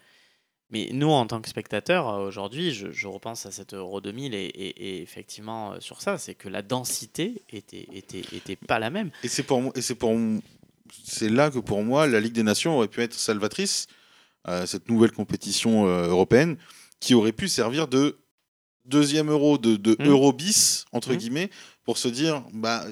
Mais nous, en tant que spectateurs, euh, aujourd'hui, je, je repense à cet Euro 2000 et, et- et effectivement, euh, sur ça, c'est que la densité était, était, était pas la même. Et c'est pour moi, et c'est pour c'est là que pour moi la Ligue des Nations aurait pu être salvatrice, euh, cette nouvelle compétition euh, européenne, qui aurait pu servir de deuxième euro de, de Mm. euro bis entre Mm. guillemets pour se dire bah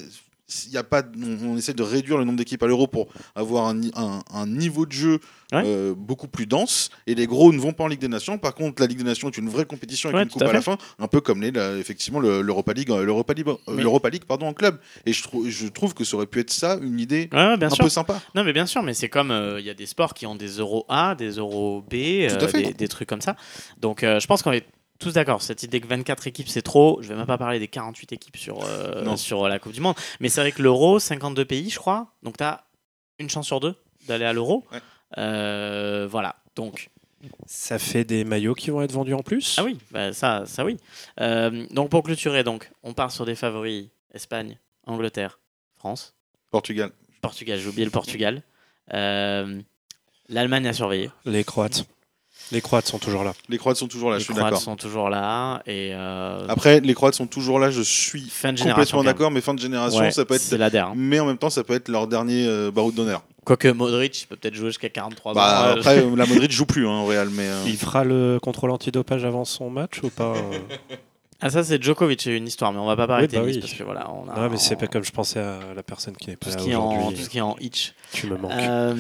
y a pas on, on essaie de réduire le nombre d'équipes à l'euro pour avoir un, un- un niveau de jeu Ouais. euh, beaucoup plus dense et les gros ne vont pas en Ligue des Nations par contre la Ligue des Nations est une vraie compétition avec Ouais, une coupe à à, la fin un peu comme les la- effectivement le- l'Europa League euh, l'Europa League, euh, Mais- l'Europa League pardon en club et je trouve je trouve que ça aurait pu être ça une idée Ouais, un sûr. peu sympa Non, mais bien sûr, mais c'est comme euh, il y a des sports qui ont des euros A, des euros B, euh, des, des trucs comme ça. Donc, euh, je pense qu'on est tous d'accord. Cette idée que 24 équipes, c'est trop. Je vais même pas parler des 48 équipes sur, euh, sur la Coupe du Monde. Mais c'est vrai que l'euro, 52 pays, je crois. Donc, tu as une chance sur deux d'aller à l'euro. Ouais. Euh, voilà. Donc, Ça fait des maillots qui vont être vendus en plus? ah oui, bah, ça, ça oui. Euh, donc, pour clôturer, donc, on part sur des favoris Espagne, Angleterre, France, Portugal Portugal. J'ai oublié le Portugal. Euh, L'Allemagne à surveiller. Les Croates. Les Croates sont toujours là. les Croates sont toujours là les je suis Croates d'accord sont toujours là et euh, après les Croates sont toujours là je suis fin de génération. complètement d'accord mais fin de génération Ouais, ça peut être C'est la der. hein. mais en même temps ça peut être leur dernier euh, baroud d'honneur Quoique Modric il peut peut-être jouer jusqu'à 43 bah, ans. euh, après la Madrid joue plus hein, au Real mais euh, Il fera le contrôle antidopage avant son match ou pas euh Ah ça c'est Djokovic, une histoire, mais on va pas parler Oui, bah tennis oui. parce que voilà, on a Non, mais c'est on- pas comme je pensais à la personne qui n'est tout pas ce là qui est en aujourd'hui. tout ce qui est en hitch. Tu me manques. Euh,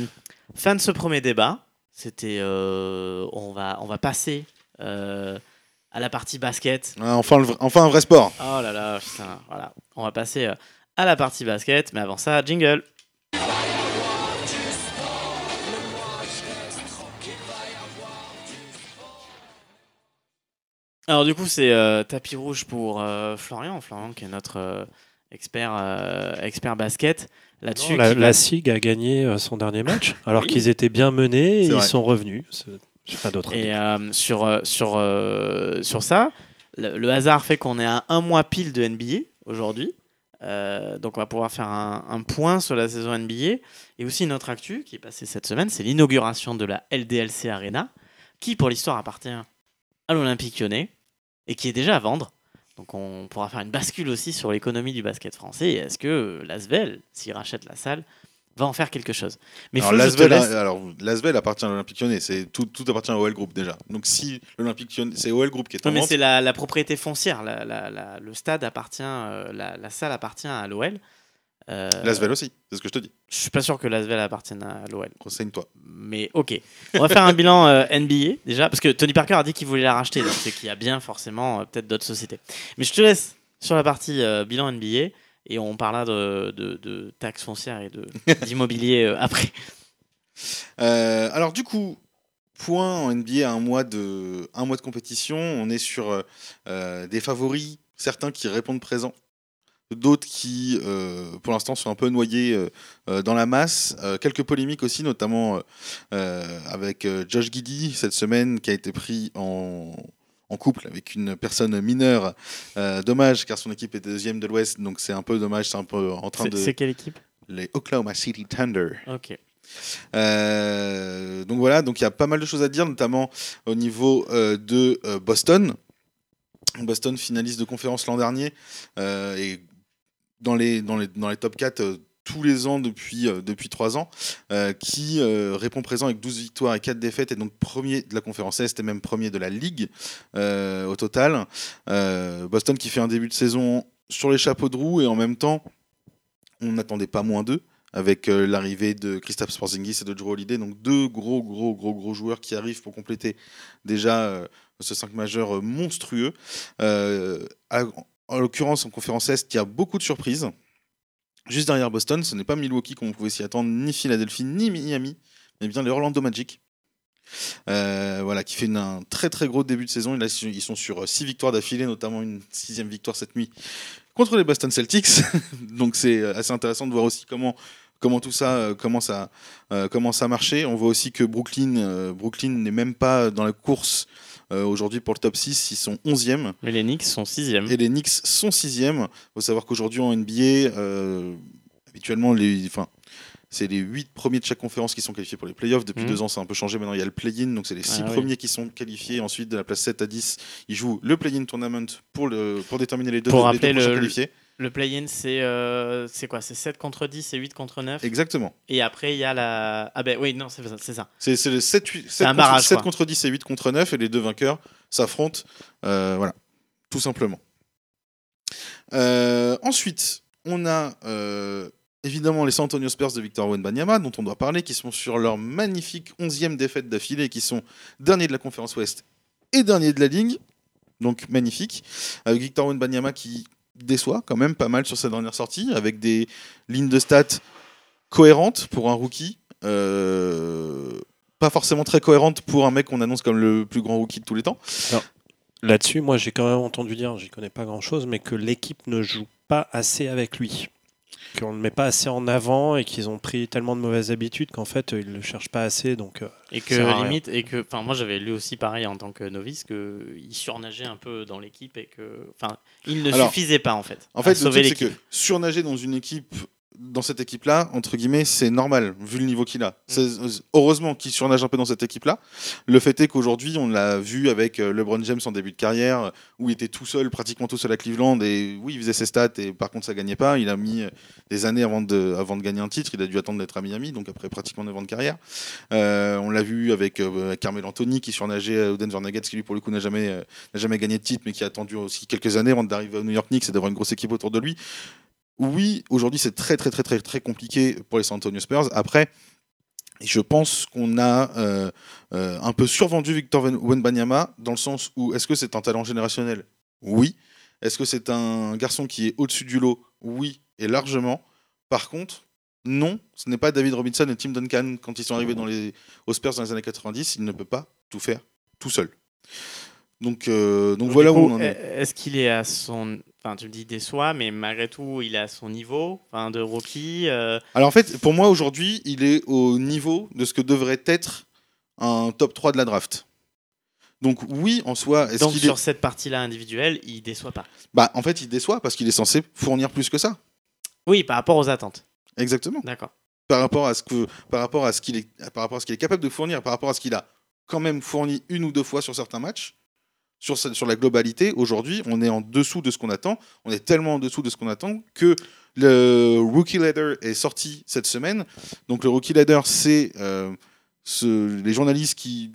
fin de ce premier débat. C'était, euh, on va on va passer euh, à la partie basket. ah, enfin, le enfin un vrai sport Oh là là, putain, voilà. On va passer euh, à la partie basket, mais avant ça, jingle. Alors du coup, c'est euh, tapis rouge pour Florian, Florian qui est notre expert euh, expert basket là-dessus. La, la SIG a gagné euh, son dernier match, alors Oui. qu'ils étaient bien menés et ils sont revenus. Pas. Et euh, sur, sur, euh, sur ça, le, le hasard fait qu'on est à un mois pile de NBA aujourd'hui. Euh, donc on va pouvoir faire un, un point sur la saison NBA. Et aussi une autre actu qui est passée cette semaine, c'est l'inauguration de la LDLC Arena, qui pour l'histoire appartient à l'Olympique lyonnais et qui est déjà à vendre. Donc on pourra faire une bascule aussi sur l'économie du basket français. Est-ce que l'Asvel, s'il rachète la salle, va en faire quelque chose? Mais Alors l'Asvel, laisse- alors, l'Asvel appartient à l'Olympique Lyonnais, c'est tout, tout appartient au OL Group déjà. Donc si l'Olympique Lyonnais, c'est OL Group qui est en Non, mais c'est la, la propriété foncière. La- la- la- le stade appartient, euh, la, la salle appartient à l'OL. Euh, l'Asvel aussi, c'est ce que je te dis. je suis pas sûr que l'Asvel appartienne à l'OL. Renseigne-toi. Mais ok. On va faire un bilan euh, NBA déjà, parce que Tony Parker a dit qu'il voulait la racheter, donc c'est qu'il y a bien forcément euh, peut-être d'autres sociétés. Mais je te laisse sur la partie euh, bilan NBA et on parlera de, de, de taxes foncières et d'immobilier après. Alors du coup, point en NBA à un mois de, un mois de compétition, on est sur des favoris, certains qui répondent présents, d'autres qui, euh, pour l'instant, sont un peu noyés euh, euh, dans la masse. Euh, quelques polémiques aussi, notamment avec Josh Giddy cette semaine, qui a été pris en en couple avec une personne mineure. Dommage, car son équipe était deuxième de l'Ouest, donc c'est un peu dommage, c'est un peu en train de... c'est quelle équipe? Les Oklahoma City Thunder. Ok. Donc voilà, donc il y a pas mal de choses à dire, notamment au niveau de Boston. Boston finaliste de conférence l'an dernier et dans les, dans les, dans les top 4 euh, tous les ans depuis, euh, depuis 3 ans, euh, qui répond présent avec 12 victoires et 4 défaites, et donc premier de la conférence Est et même premier de la Ligue au total. Boston qui fait un début de saison sur les chapeaux de roue, et en même temps, on n'attendait pas moins d'eux avec l'arrivée de Christophe Porzingis et de Drew Holiday, donc deux gros, gros, gros, gros joueurs qui arrivent pour compléter déjà ce 5 majeur monstrueux. En l'occurrence, en conférence Est, il y a beaucoup de surprises. Juste derrière Boston, ce n'est pas Milwaukee comme on pouvait s'y attendre, ni Philadelphie, ni Miami, mais bien les Orlando Magic. Euh, voilà, qui fait un très très gros début de saison. Ils sont sur 6 victoires d'affilée, notamment une sixième victoire cette nuit contre les Boston Celtics. Donc c'est euh, assez intéressant de voir aussi comment tout ça euh, commence à euh, marcher. On voit aussi que Brooklyn euh, Brooklyn n'est même pas dans la course euh, aujourd'hui pour le top 6, ils sont 11e Mais les Knicks sont 6 et les Knicks sont 6e. Il faut savoir qu'aujourd'hui en NBA euh, habituellement les enfin c'est les 8 premiers de chaque conférence qui sont qualifiés pour les playoffs. Depuis Mhm. deux ans, c'est un peu changé. Maintenant, il y a le play-in. Donc, c'est les 6 Ah oui. premiers qui sont qualifiés. Ensuite, de la place 7 à 10, ils jouent le play-in tournament pour, le, pour déterminer les deux, Pour les rappeler deux prochains le- qualifiés. Le play-in, c'est euh, quoi? C'est 7 contre 10 et 8 contre 9 Exactement. Et après, il y a la. Ah ben oui, non, c'est ça. c'est ça. C'est c'est le 7, 8, 7, un contre, barrage, 7 quoi. contre 10 et 8 contre 9 et les deux vainqueurs s'affrontent. Euh, voilà, tout simplement. Euh, ensuite, on a évidemment les San Antonio Spurs de Victor Wembanyama dont on doit parler, qui sont sur leur magnifique 11e défaite d'affilée, qui sont derniers de la conférence Ouest et derniers de la Ligue. Donc magnifique. Avec Victor Wembanyama qui déçoit quand même pas mal sur sa dernière sortie, avec des lignes de stats cohérentes pour un rookie. Euh, pas forcément très cohérentes pour un mec qu'on annonce comme le plus grand rookie de tous les temps. Là-dessus, moi, j'ai quand même entendu dire, j'y connais pas grand-chose, mais que l'équipe ne joue pas assez avec lui. Qu'on ne le met pas assez en avant et qu'ils ont pris tellement de mauvaises habitudes qu'en fait, ils ne le cherchent pas assez. Donc, euh, Et que rien. limite, et que, enfin, moi j'avais lu aussi pareil en tant que novice que il surnageait un peu dans l'équipe et que, enfin, il ne Alors, suffisait pas en fait. En à fait, le sauver truc, c'est que l'équipe. surnager dans une équipe, dans cette équipe-là, entre guillemets, c'est normal, vu le niveau qu'il a. Mm. C'est- Heureusement qu'il surnage un peu dans cette équipe-là. Le fait est qu'aujourd'hui, on l'a vu avec euh, LeBron James en début de carrière, où il était tout seul, pratiquement tout seul à Cleveland, et oui, il faisait ses stats, et par contre, ça gagnait pas. Il a mis euh, des années avant de, avant de gagner un titre. Il a dû attendre d'être à Miami, donc après pratiquement 9 ans de carrière. Euh, on l'a vu avec euh, Carmel Anthony, qui surnageait au Denver Nuggets, qui lui, pour le coup, n'a jamais, euh, n'a jamais gagné de titre, mais qui a attendu aussi quelques années avant d'arriver au New York Knicks et d'avoir une grosse équipe autour de lui. Oui, aujourd'hui, c'est très, très, très, très, très compliqué pour les San Antonio Spurs. Après, je pense qu'on a euh, euh, un peu survendu Victor Wen- Wembanyama dans le sens où est-ce que c'est un talent générationnel? Oui. Est-ce que c'est un garçon qui est au-dessus du lot? Oui, et largement. Par contre, non, ce n'est pas David Robinson et Tim Duncan quand ils sont arrivés dans les, aux Spurs dans les années 90. Il ne peut pas tout faire tout seul. Donc, euh, donc Donc, voilà où on en est. Est-ce qu'il est à son, enfin, tu me dis déçoit, mais malgré tout, il est à son niveau, enfin, de rookie. euh, Alors en fait, pour moi aujourd'hui, il est au niveau de ce que devrait être un top 3 de la draft. Donc oui, en soi, Donc sur est... cette partie-là individuelle, il déçoit pas. Bah, en fait, il déçoit parce qu'il est censé fournir plus que ça. Oui, par rapport aux attentes. Exactement. D'accord. Par rapport à ce que, par rapport à ce qu'il est, par rapport à ce qu'il est capable de fournir, par rapport à ce qu'il a quand même fourni une ou deux fois sur certains matchs, sur, sur la globalité, aujourd'hui, on est en dessous de ce qu'on attend. On est tellement en dessous de ce qu'on attend que le Rookie Leader est sorti cette semaine. Donc le Rookie Leader, c'est euh, les journalistes qui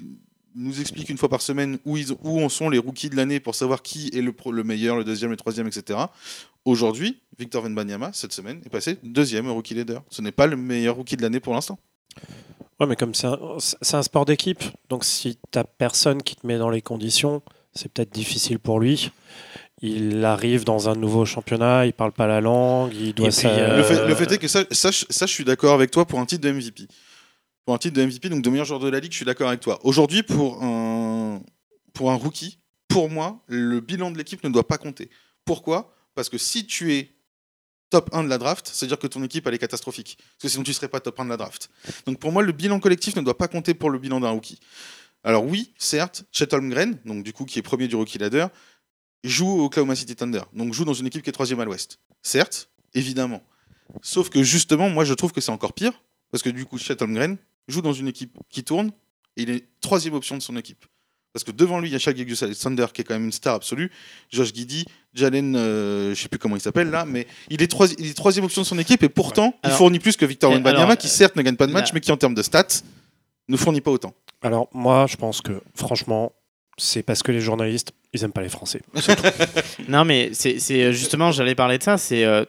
nous expliquent une fois par semaine où, où en sont les rookies de l'année pour savoir qui est le, pro- le meilleur, le deuxième, le troisième, etc. Aujourd'hui, Victor Wembanyama, cette semaine, est passé deuxième au Rookie Leader. Ce n'est pas le meilleur rookie de l'année pour l'instant. Ouais, mais comme c'est un, un sport d'équipe, donc si t'as personne qui te met dans les conditions, c'est peut-être difficile pour lui. Il arrive dans un nouveau championnat, il parle pas la langue, il doit puis, euh, Le, fait, le fait est que ça, ça, je- ça, je suis d'accord avec toi pour un titre de MVP. Pour un titre de MVP, donc de meilleur joueur de la ligue, je suis d'accord avec toi. Aujourd'hui, pour un, pour un rookie, pour moi, le bilan de l'équipe ne doit pas compter. Pourquoi? Parce que si tu es top 1 de la draft, c'est-à-dire que ton équipe elle est catastrophique. Parce que sinon tu ne serais pas top 1 de la draft. Donc pour moi, le bilan collectif ne doit pas compter pour le bilan d'un rookie. Alors oui, certes, Chet Holmgren, donc du coup qui est premier du rookie ladder, joue au Oklahoma City Thunder, donc joue dans une équipe qui est troisième à l'ouest. Certes, évidemment. Sauf que justement, moi je trouve que c'est encore pire, parce que du coup, Chet Holmgren joue dans une équipe qui tourne, et il est troisième option de son équipe. Parce que devant lui, il y a Shaq Alexander qui est quand même une star absolue, Josh Giddy, Jalen, euh, je sais plus comment il s'appelle là, mais il est, troisième option de son équipe, et pourtant, il Alors- fournit plus que Victor Wembanyama, qui certes ne gagne pas de match, là- mais qui en termes de stats, ne fournit pas autant. Alors moi, je pense que franchement, c'est parce que les journalistes, ils aiment pas les Français. Non, mais c'est euh, justement, j'allais parler de ça, c'est euh,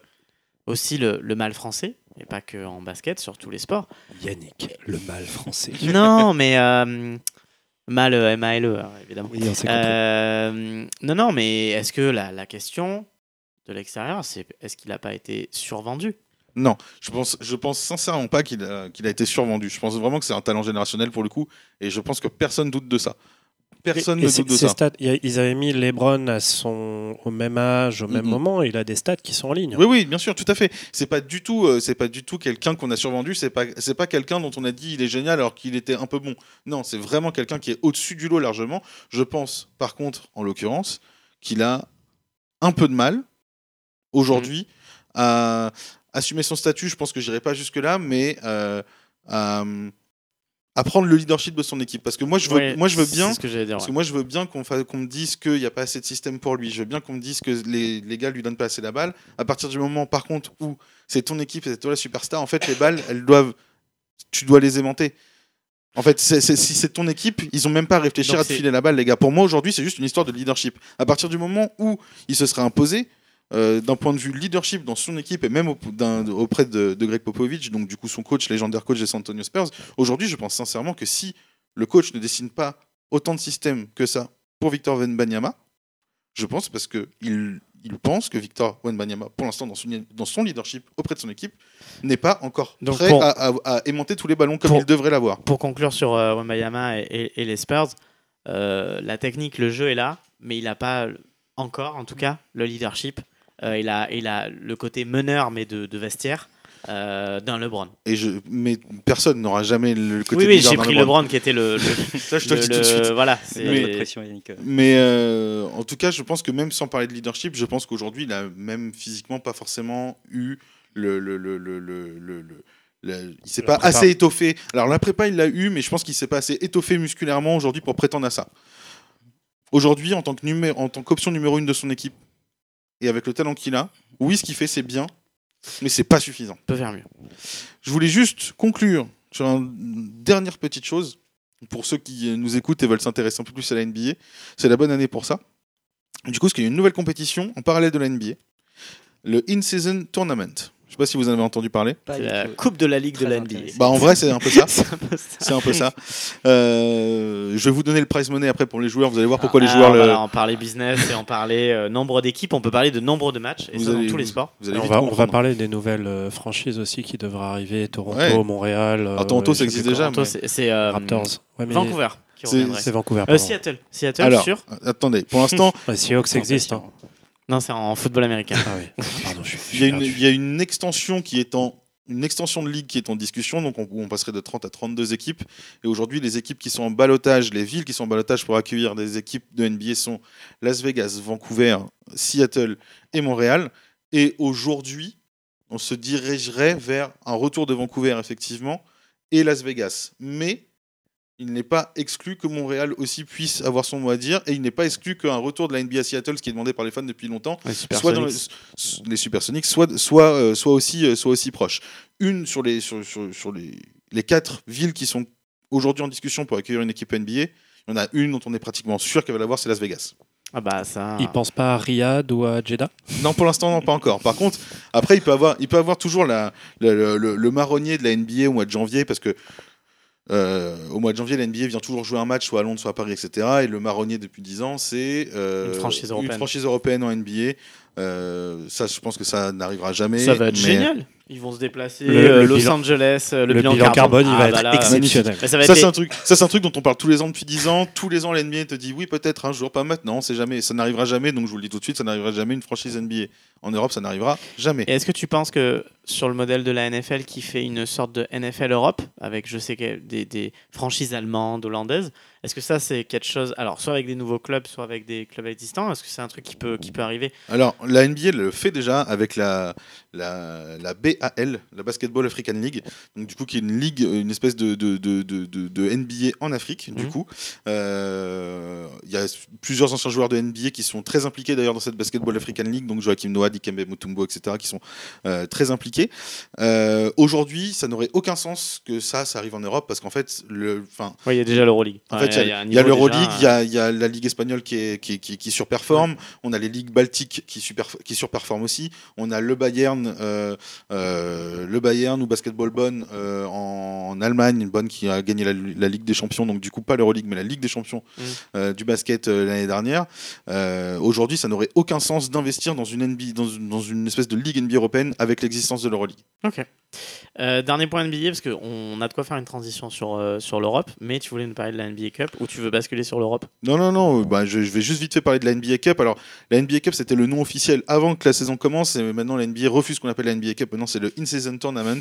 aussi le, le mal français, et pas que en basket, sur tous les sports. Yannick, le mal français. non, mais euh, mal euh, M-A-L-E, alors, évidemment. Oui, on. Euh, non, non, mais est-ce que la, la question de l'extérieur, c'est est-ce qu'il n'a pas été survendu? Non, je pense, je pense sincèrement pas qu'il a, qu'il a été survendu. Je pense vraiment que c'est un talent générationnel pour le coup, et je pense que personne doute de ça. Personne Et- ne doute de ça. stats, ils avaient mis LeBron à son, au même âge, au même moment, et il a des stats qui sont en ligne. Oui, oui, bien sûr, tout à fait. C'est pas du tout, euh, c'est pas du tout quelqu'un qu'on a survendu. C'est pas, c'est pas quelqu'un dont on a dit il est génial alors qu'il était un peu bon. Non, c'est vraiment quelqu'un qui est au-dessus du lot largement. Je pense, par contre, en l'occurrence, qu'il a un peu de mal aujourd'hui à assumer son statut. Je pense que j'irai pas jusque là, mais euh, à prendre le leadership de son équipe. Parce que moi, je veux, Ouais, moi, je veux bien. Ce que dire. Parce ouais. que moi, je veux bien qu'on me dise qu'il n'y a pas assez de système pour lui. Je veux bien qu'on me dise que les, les gars lui donnent pas assez la balle. À partir du moment, par contre, où c'est ton équipe, c'est toi la superstar, en fait, les balles, elles doivent, tu dois les aimanter. En fait, si c'est ton équipe, ils ont même pas à réfléchir Donc à te filer la balle, les gars. Pour moi, aujourd'hui, c'est juste une histoire de leadership. À partir du moment où il se serait imposé, euh, d'un point de vue leadership dans son équipe et même auprès de, de Greg Popovich, donc du coup son coach, légendaire coach des San Antonio Spurs, aujourd'hui, je pense sincèrement que si le coach ne dessine pas autant de systèmes que ça pour Victor Wembanyama, je pense parce que il, il pense que Victor Wembanyama, pour l'instant dans son, dans son leadership auprès de son équipe, n'est pas encore Donc prêt pour- à, à- à aimanter tous les ballons comme pour- il devrait l'avoir. Pour conclure sur euh, et, et- et les Spurs, euh, la technique, le jeu est là, mais il n'a pas encore, en tout cas, le leadership. Euh, il, a, il a le côté meneur, mais de, de vestiaire, euh, d'un LeBron. Et je, mais personne n'aura jamais le côté oui, oui, j'ai pris LeBron. LeBron qui était le. le- Ça, je te le dis tout de suite. Voilà, c'est- pression, Yannick. Mais euh, en tout cas, je pense que même sans parler de leadership, je pense qu'aujourd'hui, il a même physiquement pas forcément eu le. le, le, le, le, le- le- le- il s'est pas prépa. assez étoffé. Alors la prépa, il l'a eu, mais je pense qu'il s'est pas assez étoffé musculairement aujourd'hui pour prétendre à ça. Aujourd'hui, en tant que numé- en tant qu'option numéro une de son équipe, et avec le talent qu'il a, oui, ce qu'il fait, c'est bien, mais c'est pas suffisant. peut faire mieux. Je voulais juste conclure sur une dernière petite chose. Pour ceux qui nous écoutent et veulent s'intéresser un peu plus à la NBA, c'est la bonne année pour ça. Du coup, parce qu'il y a une nouvelle compétition en parallèle de la NBA, le In-Season Tournament. Je sais pas si vous en avez entendu parler. La Coupe de la Ligue de Très la NBA. intéressant. Bah en vrai, c'est un peu ça. C'est un peu ça. C'est un peu ça. Euh, je vais vous donner le prize money après pour les joueurs. Vous allez voir pourquoi les Ah, joueurs. le- voilà, on parlait business et on parlait euh, nombre d'équipes, on peut parler de nombre de matchs, et Vous ça dans tous les sports. Vous allez on, va, on va comprendre. parler des nouvelles euh, franchises aussi qui devraient arriver Toronto, Ouais. Montréal. euh, Alors, Toronto, je ça existe déjà, c'est euh, Raptors. Ouais, mais Vancouver qui C'est- Vancouver. Euh. Seattle. Seattle, Alors, sûr attendez. Pour l'instant, Ouais, Seahawks existe. hein. Non, c'est en football américain. Ah oui. Pardon, je suis- je Il y, a une, perdu. il y a une extension qui est en une extension de ligue qui est en discussion, donc on passerait de 30 à 32 équipes. Et aujourd'hui, les équipes qui sont en balotage, les villes qui sont en balotage pour accueillir des équipes de NBA sont Las Vegas, Vancouver, Seattle et Montréal. Et aujourd'hui, on se dirigerait vers un retour de Vancouver, effectivement, et Las Vegas. Mais il n'est pas exclu que Montréal aussi puisse avoir son mot à dire, et il n'est pas exclu qu'un retour de la NBA Seattle, ce qui est demandé par les fans depuis longtemps, Les soit dans le- les Supersonics, soit, soit, euh, soit, aussi, euh, soit aussi proche. Une sur les, sur, sur- sur les, les quatre villes qui sont aujourd'hui en discussion pour accueillir une équipe NBA, il y en a une dont on est pratiquement sûr qu'elle va l'avoir, c'est Las Vegas. Ah bah ça. Ils pensent pas à Riyad ou à Jeddah? Non, pour l'instant, non, pas encore. Par contre, après, il peut avoir, il peut avoir toujours la, la- le, le- le marronnier de la NBA au mois de janvier, parce que euh, au mois de janvier, la NBA vient toujours jouer un match, soit à Londres, soit à Paris, etc. Et le marronnier depuis 10 ans, c'est euh, Une franchise européenne. franchise européenne en NBA. Euh, ça, je pense que ça n'arrivera jamais. Ça va être mais- génial. Ils vont se déplacer. Le- euh, le Los bilan- Angeles, euh, le, Le bilan, bilan carbone, il Ah, va bah être là, exceptionnel. ça va Ça être- c'est un truc, ça c'est un truc dont on parle tous les ans depuis 10 ans. Tous les ans, la NBA te dit oui peut-être un jour, pas maintenant, c'est jamais, ça n'arrivera jamais. Donc je vous le dis tout de suite, ça n'arrivera jamais une franchise NBA en Europe, ça n'arrivera jamais. Et est-ce que tu penses que sur le modèle de la NFL qui fait une sorte de NFL Europe, avec je sais des, des franchises allemandes, hollandaises, est-ce que ça c'est quelque chose, alors soit avec des nouveaux clubs, soit avec des clubs existants, est-ce que c'est un truc qui peut, qui peut arriver? Alors, la NBA le fait déjà avec la, la, la BAL, la Basketball African League, donc du coup qui est une ligue, une espèce de, de, de, NBA en Afrique, du Mhm. coup. Euh, Il y a plusieurs anciens joueurs de NBA qui sont très impliqués d'ailleurs dans cette Basketball African League, donc Joachim Noah, Dikembe Mutombo, etc., qui sont euh, très impliqués. Euh, Aujourd'hui, ça n'aurait aucun sens que ça, ça arrive en Europe, parce qu'en fait, le, enfin, il y a déjà l'Euroleague. en Ouais, fait, il y a, l'Euroleague, déjà, il y y a la Ligue espagnole qui, est, qui, qui- qui surperforme, on a les ligues baltiques qui, super, qui surperforment aussi, on a le Bayern, euh, euh, le Bayern ou Basketball Bonn euh, en, en Allemagne, Bonn qui a gagné la, la Ligue des Champions, donc du coup pas l'Euroleague mais la Ligue des Champions Mm. du basket l'année dernière. Aujourd'hui, ça n'aurait aucun sens d'investir dans une NBA, dans une, dans une espèce de Ligue NBA européenne avec l'existence de l'Euroleague. Ok. Euh, dernier point NBA, parce qu'on a de quoi faire une transition sur, euh, sur l'Europe, mais tu voulais nous parler de la NBA Cup ou tu veux basculer sur l'Europe? Non, non, non, bah, je, je vais juste vite fait parler de la NBA Cup. Alors, la NBA Cup, c'était le nom officiel avant que la saison commence, et maintenant la NBA refuse ce qu'on appelle la NBA Cup. Maintenant, c'est le In-Season Tournament,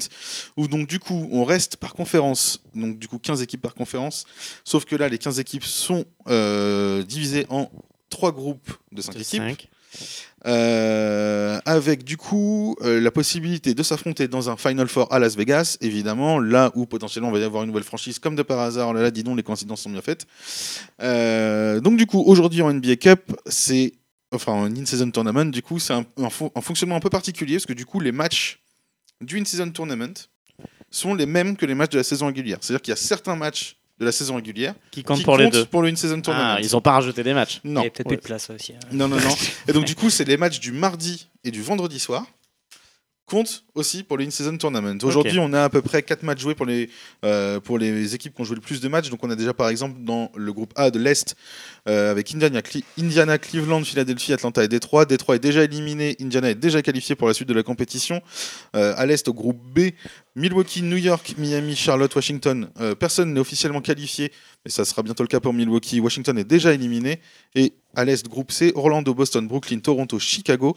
où donc, du coup, on reste par conférence, donc, du coup, 15 équipes par conférence, sauf que là, les 15 équipes sont euh, divisées en trois groupes de 5 De équipes. Euh, avec du coup euh, la possibilité de s'affronter dans un Final Four à Las Vegas, évidemment, là où potentiellement on va y avoir une nouvelle franchise, comme de par hasard, là, là dis donc, les coïncidences sont bien faites. Euh, donc du coup, aujourd'hui en NBA Cup, c'est, enfin en In-Season Tournament, du coup, c'est un, un fon- un fonctionnement un peu particulier, parce que du coup, les matchs du In-Season Tournament sont les mêmes que les matchs de la saison régulière. C'est-à-dire qu'il y a certains matchs de la saison régulière Qui compte qui pour les comptent deux pour le In-Season Tournament. Ah, ils ont pas rajouté des matchs. Il Non. y a peut-être Ouais. plus de place aussi. hein. Non, non, non. Et donc, du coup, c'est les matchs du mardi et du vendredi soir comptent aussi pour le In-Season Tournament. Aujourd'hui, on a à peu près 4 matchs joués pour les, euh, pour les équipes qui ont joué le plus de matchs. Donc, on a déjà, par exemple, dans le groupe A de l'Est, euh, avec Indiana, Cle- Indiana, Cleveland, Philadelphie, Atlanta et Détroit. Détroit est déjà éliminé, Indiana est déjà qualifié pour la suite de la compétition. Euh, à l'Est, au groupe B, Milwaukee, New York, Miami, Charlotte, Washington. Euh, personne n'est officiellement qualifié, mais ça sera bientôt le cas pour Milwaukee. Washington est déjà éliminé. Et à l'Est, groupe C, Orlando, Boston, Brooklyn, Toronto, Chicago.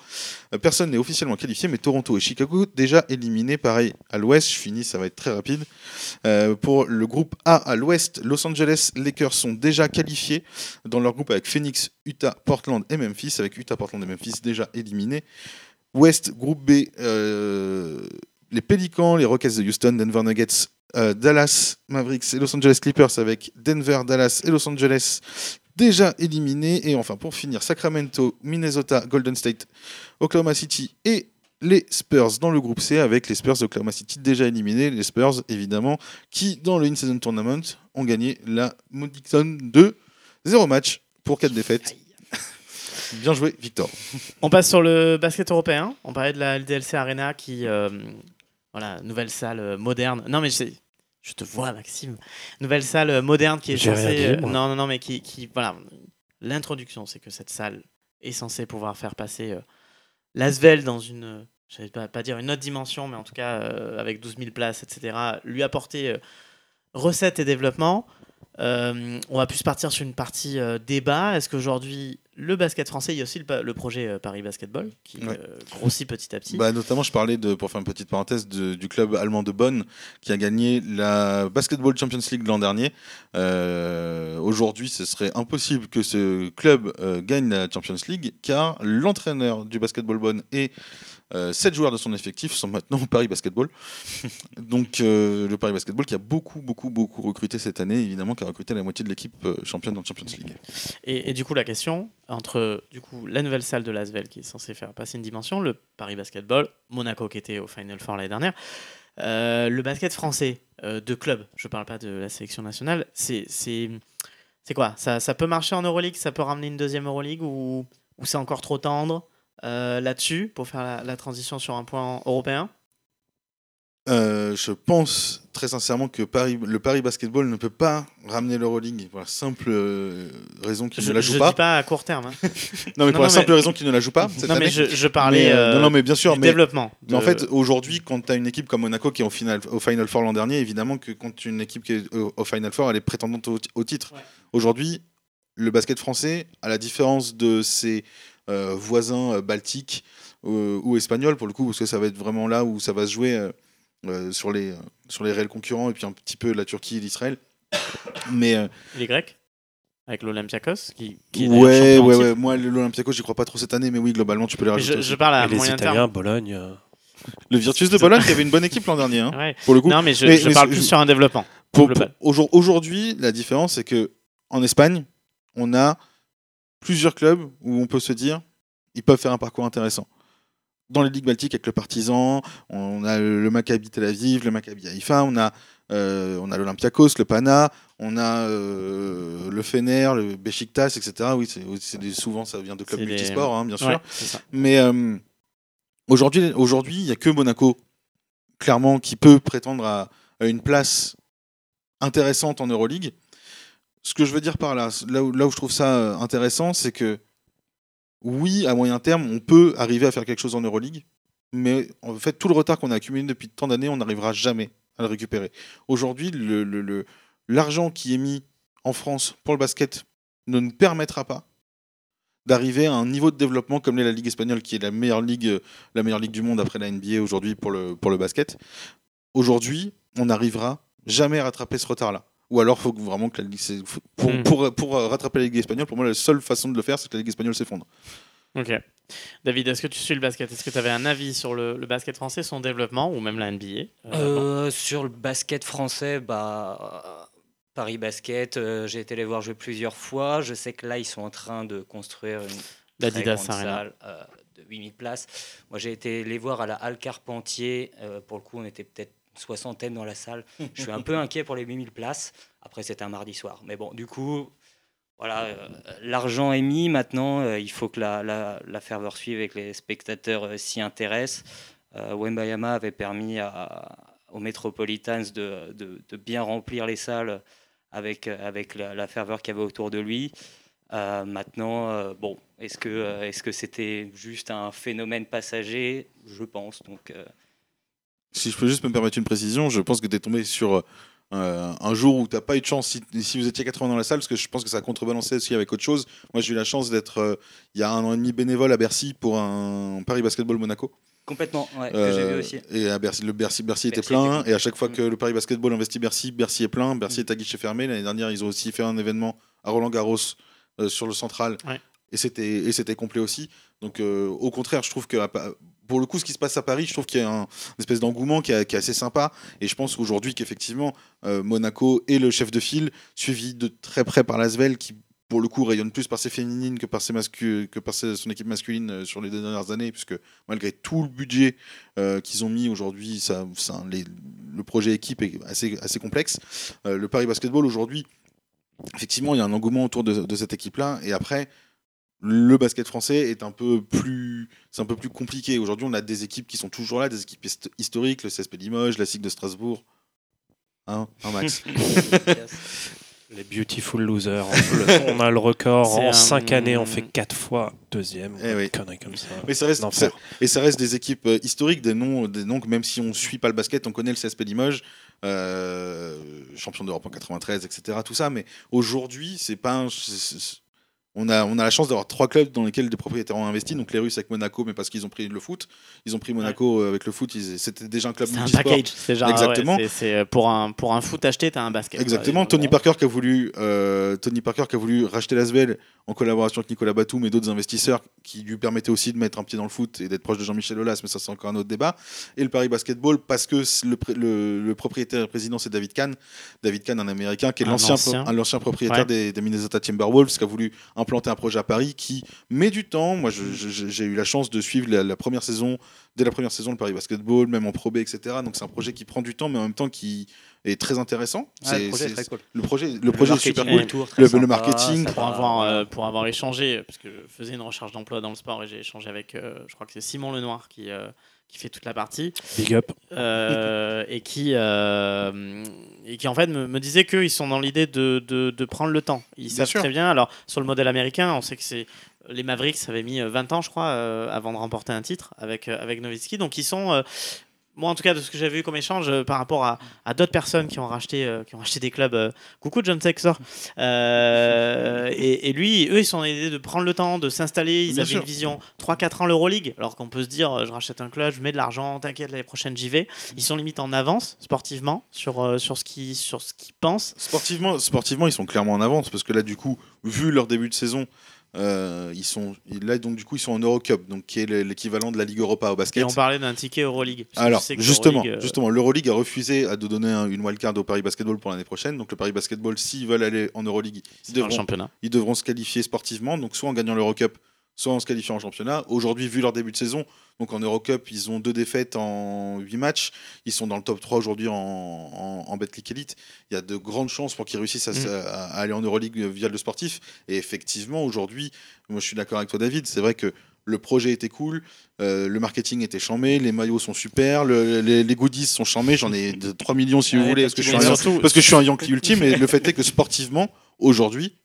Euh, personne n'est officiellement qualifié, mais Toronto et Chicago déjà éliminés. Pareil à l'Ouest, je finis, ça va être très rapide. Euh, pour le groupe A à l'Ouest, Los Angeles Lakers sont déjà qualifiés dans leur groupe avec Phoenix, Utah, Portland et Memphis, avec Utah, Portland et Memphis déjà éliminés. Ouest, groupe B, les Pelicans, les Rockets de Houston, Denver Nuggets, euh, Dallas Mavericks et Los Angeles Clippers avec Denver, Dallas et Los Angeles déjà éliminés. Et enfin, pour finir, Sacramento, Minnesota, Golden State, Oklahoma City et les Spurs dans le groupe C avec les Spurs d'Oklahoma City déjà éliminés. Les Spurs, évidemment, qui dans le In-Season Tournament ont gagné la modique somme de 0 match pour 4 défaites. Bien joué, Victor. On passe sur le basket européen. On parlait de la LDLC Arena qui, euh, voilà, nouvelle salle euh, moderne. Non mais je, sais- je te vois Maxime. Nouvelle salle euh, moderne qui est censée. dit, euh, non non non mais qui, qui voilà. L'introduction, c'est que cette salle est censée pouvoir faire passer euh, l'Asvel dans une, euh, je vais pas, pas dire une autre dimension, mais en tout cas euh, avec 12 000 places, etc. Lui apporter recettes et développement. On va plus partir sur une partie débat. Est-ce qu'aujourd'hui, le basket français, il y a aussi le, projet euh, Paris Basketball qui Ouais. euh, grossit petit à petit. Bah, notamment, je parlais, de, pour faire une petite parenthèse, de- du club allemand de Bonn qui a gagné la Basketball Champions League l'an dernier. Euh, Aujourd'hui, ce serait impossible que ce club euh, gagne la Champions League car l'entraîneur du Basketball Bonn est Euh, sept joueurs de son effectif sont maintenant au Paris Basketball. Donc euh, le Paris Basketball qui a beaucoup, beaucoup, beaucoup recruté cette année, évidemment, qui a recruté la moitié de l'équipe championne dans le Champions League. Et, et du coup, la question entre du coup la nouvelle salle de Lasvel qui est censée faire passer une dimension, le Paris Basketball, Monaco qui était au Final Four l'année dernière, euh, le basket français euh, de club, je parle pas de la sélection nationale, c'est quoi? Ça, peut marcher en Euroleague, ça peut ramener une deuxième Euroleague ou, c'est encore trop tendre euh, là-dessus pour faire la transition sur un point européen? Euh, je pense très sincèrement que Paris, le Paris Basketball ne peut pas ramener l'Euroleague pour la simple euh, raison qu'il Je ne la ne joue dis pas. pas à court terme. hein. Non, mais Non, pour la simple mais- raison qu'il ne la joue pas cette non, année. mais je, je parlais Mais, euh, non, non, mais bien sûr, du mais développement. Mais en fait, aujourd'hui, quand tu as une équipe comme Monaco qui est au Final, au final Four l'an dernier, évidemment que quand une équipe qui est au, au Final Four, elle est prétendante au, au titre. Ouais. Aujourd'hui, le basket français, à la différence de ses euh, voisins baltiques ou espagnols, pour le coup, parce que ça va être vraiment là où ça va se jouer sur, les, euh, sur les réels concurrents et puis un petit peu la Turquie et l'Israël. Mais euh, les Grecs avec l'Olympiakos qui, qui est d'ailleurs ouais, ouais, ouais, moi l'Olympiakos, j'y crois pas trop cette année, mais oui, globalement, tu peux les rajouter. je, parle à Et les moyen Italiens, terme. Bologne. euh, Le Virtus de Bologne qui avait une bonne équipe l'an dernier, hein, Ouais. pour le coup. Non, mais je, Mais- je mais parle je- plus sur un développement. Pour- pour- Aujourd'hui, la différence, c'est que en Espagne, on a plusieurs clubs où on peut se dire ils peuvent faire un parcours intéressant. Dans les ligues baltiques, avec le Partizan, on a le Maccabi Tel Aviv, le Maccabi Haïfa, on a, euh, on a l'Olympiakos, le Pana, on a euh, le Fener, le Besiktas, etc. Oui, c'est souvent ça vient de clubs multisports, hein, bien sûr. Ouais. Mais euh, aujourd'hui, aujourd'hui, il n'y a que Monaco, clairement, qui peut prétendre à, à une place intéressante en Euroleague. Ce que je veux dire par là, là où, là où je trouve ça intéressant, c'est que oui, à moyen terme, on peut arriver à faire quelque chose en Euroleague, mais en fait, tout le retard qu'on a accumulé depuis tant d'années, on n'arrivera jamais à le récupérer. Aujourd'hui, l'argent qui est mis en France pour le basket ne nous permettra pas d'arriver à un niveau de développement comme l'est la Ligue espagnole, qui est la meilleure ligue, la meilleure ligue du monde après la NBA aujourd'hui pour le, pour le basket. Aujourd'hui, on n'arrivera jamais à rattraper ce retard-là. Ou alors, faut que vraiment que la Ligue. faut- Pour, pour, pour, euh, rattraper la Ligue espagnole, pour moi, la seule façon de le faire, c'est que la Ligue espagnole s'effondre. Ok. David, est-ce que tu suis le basket? Est-ce que tu avais un avis sur le, le basket français, son développement ou même la NBA Euh, bon. Euh, sur le basket français, bah, Paris Basket, euh, j'ai été les voir jouer plusieurs fois. Je sais que là, ils sont en train de construire une très L'Adidas grande salle euh, de 8000 places. Moi, j'ai été les voir à la Halle Carpentier. Euh, pour le coup, on était peut-être soixantaine dans la salle. Je suis un peu inquiet pour les 8000 places. Après, c'était un mardi soir. Mais bon, du coup, voilà, euh, l'argent est mis. Maintenant, euh, il faut que la, la, la ferveur suive et que les spectateurs euh, s'y intéressent. Wembayama avait permis à, aux Metropolitans de, de, de bien remplir les salles avec, avec la, la ferveur qu'il y avait autour de lui. Euh, maintenant, euh, bon, est-ce que euh, est-ce que c'était juste un phénomène passager? Je pense. Donc, Si je peux juste me permettre une précision, je pense que tu es tombé sur euh, un jour où tu n'as pas eu de chance, si, si vous étiez 80 dans la salle, parce que je pense que ça a contrebalancé aussi avec autre chose. Moi, j'ai eu la chance d'être, euh, il y a un an et demi, bénévole à Bercy pour un Paris Basketball Monaco. complètement, ouais, que j'ai vu Euh, aussi. Et à Bercy, le Bercy, Bercy, était plein. était Et à chaque fois Mm. que le Paris Basketball investit Bercy, Bercy est plein. Bercy Mm. est à guichet fermé. L'année dernière, ils ont aussi fait un événement à Roland Garros euh, sur le central. Ouais. Et c'était et c'était complet aussi. Donc euh, au contraire, je trouve que pour le coup, ce qui se passe à Paris, je trouve qu'il y a un, une espèce d'engouement qui, est- assez sympa. Et je pense aujourd'hui qu'effectivement, euh, Monaco est le chef de file, suivi de très près par l'Asvel, qui pour le coup rayonne plus par ses féminines que par, ses mascu- que par son équipe masculine euh, sur les deux dernières années, puisque malgré tout le budget euh, qu'ils ont mis aujourd'hui, ça, ça- le projet équipe est assez, complexe. Le Paris Basketball aujourd'hui, effectivement, il y a un engouement autour de, de cette équipe-là. Et après, le basket français est un peu plus, c'est un peu plus compliqué. Aujourd'hui, on a des équipes qui sont toujours là, des équipes hist- historiques, le CSP Limoges, la SIG de Strasbourg. Hein, hein, Max Les Beautiful Losers. On, a le record. En un- 5 années, on fait 4 fois deuxième. Eh oui. Comme ça. Mais ça reste, ça- et ça reste des équipes euh, historiques, des noms, des noms que même si on suit pas le basket, on connaît le CSP Limoges, euh, champion d'Europe en 93, etc. Tout ça, mais aujourd'hui, c'est pas, un- On a, on a la chance d'avoir trois clubs dans lesquels des propriétaires ont investi. Donc les Russes avec Monaco, mais parce qu'ils ont pris le foot. Ils ont pris Monaco euh, avec le foot. C'était déjà un club C'est un package. C'est genre, Exactement. ouais, c'est- c'est, euh, pour, un, pour un foot acheté, t'as un basket. Exactement. Tony Bon. Parker qui a voulu, euh, Tony Parker qui a voulu racheter l'Asvel en collaboration avec Nicolas Batum et d'autres investisseurs qui lui permettaient aussi de mettre un pied dans le foot et d'être proche de Jean-Michel Aulas, mais ça c'est encore un autre débat. Et le Paris Basketball parce que le, le- le propriétaire et président c'est David Kahn. David Kahn, un Américain qui est l'ancien l'ancien propriétaire Ouais. des, des Minnesota Timberwolves qui a voulu implanter un projet à Paris qui met du temps. Moi, j'ai eu la chance de suivre la, la première saison, dès la première saison, le Paris Basketball, même en Pro B, etc. Donc c'est un projet qui prend du temps, mais en même temps qui est très intéressant. Ah, le projet est c'est- très cool. le projet, le projet est super cool. Le- le marketing, pour avoir, euh, pour avoir échangé, parce que je faisais une recherche d'emploi dans le sport et j'ai échangé avec, euh, je crois que c'est Simon Lenoir qui, euh, qui fait toute la partie, Big up. euh, et, qui, euh, et qui en fait me, me disait qu'ils sont dans l'idée de, de, de prendre le temps. Ils Bien savent sûr. très bien, alors sur le modèle américain, on sait que c'est les Mavericks avaient mis euh, 20 ans, je crois, euh, avant de remporter un titre avec, euh, avec Nowitzki. Donc ils sont, euh, moi en tout cas de ce que j'ai vu comme échange euh, par rapport à, à d'autres personnes qui ont racheté, euh, qui ont racheté des clubs. euh, coucou John Sexor. Euh, et, et lui, eux, ils sont l'idée de prendre le temps, de s'installer. Ils Bien avaient sûr. une vision 3-4 ans l'Euroleague. Alors qu'on peut se dire, je rachète un club, je mets de l'argent, t'inquiète, l'année prochaine j'y vais. Ils sont limite en avance sportivement sur, sur ce qu'ils sur ce qu'ils pensent. Sportivement, sportivement, ils sont clairement en avance parce que là, du coup, vu leur début de saison, euh, ils sont là donc du coup ils sont en Eurocup, donc qui est le- l'équivalent de la Ligue Europa au Et basket. on parlait d'un ticket Euroleague. Alors sais que justement, l'Euroleague, euh, justement, l'Euroleague a refusé de donner un- une wildcard au Paris Basketball pour l'année prochaine. Donc le Paris Basketball, s'ils veulent aller en Euroleague, ils devront, ils devront se qualifier sportivement, donc soit en gagnant l'Eurocup, soit en se qualifiant en championnat. Aujourd'hui, vu leur début de saison, donc en Eurocup, ils ont deux défaites en 8 matchs. Ils sont dans le top 3 aujourd'hui en, en, en Betclic Elite. Il y a de grandes chances pour qu'ils réussissent à, Mm. à- à aller en Euroleague via le sportif. Et effectivement, aujourd'hui, moi je suis d'accord avec toi, David, c'est vrai que le projet était cool, euh, le marketing était chambé, les maillots sont super, le- les, les goodies sont chambés, j'en ai de 3 millions si vous Ouais, voulez, parce que, je suis un, parce que je suis un Yankee ultime, et le fait est que sportivement, aujourd'hui,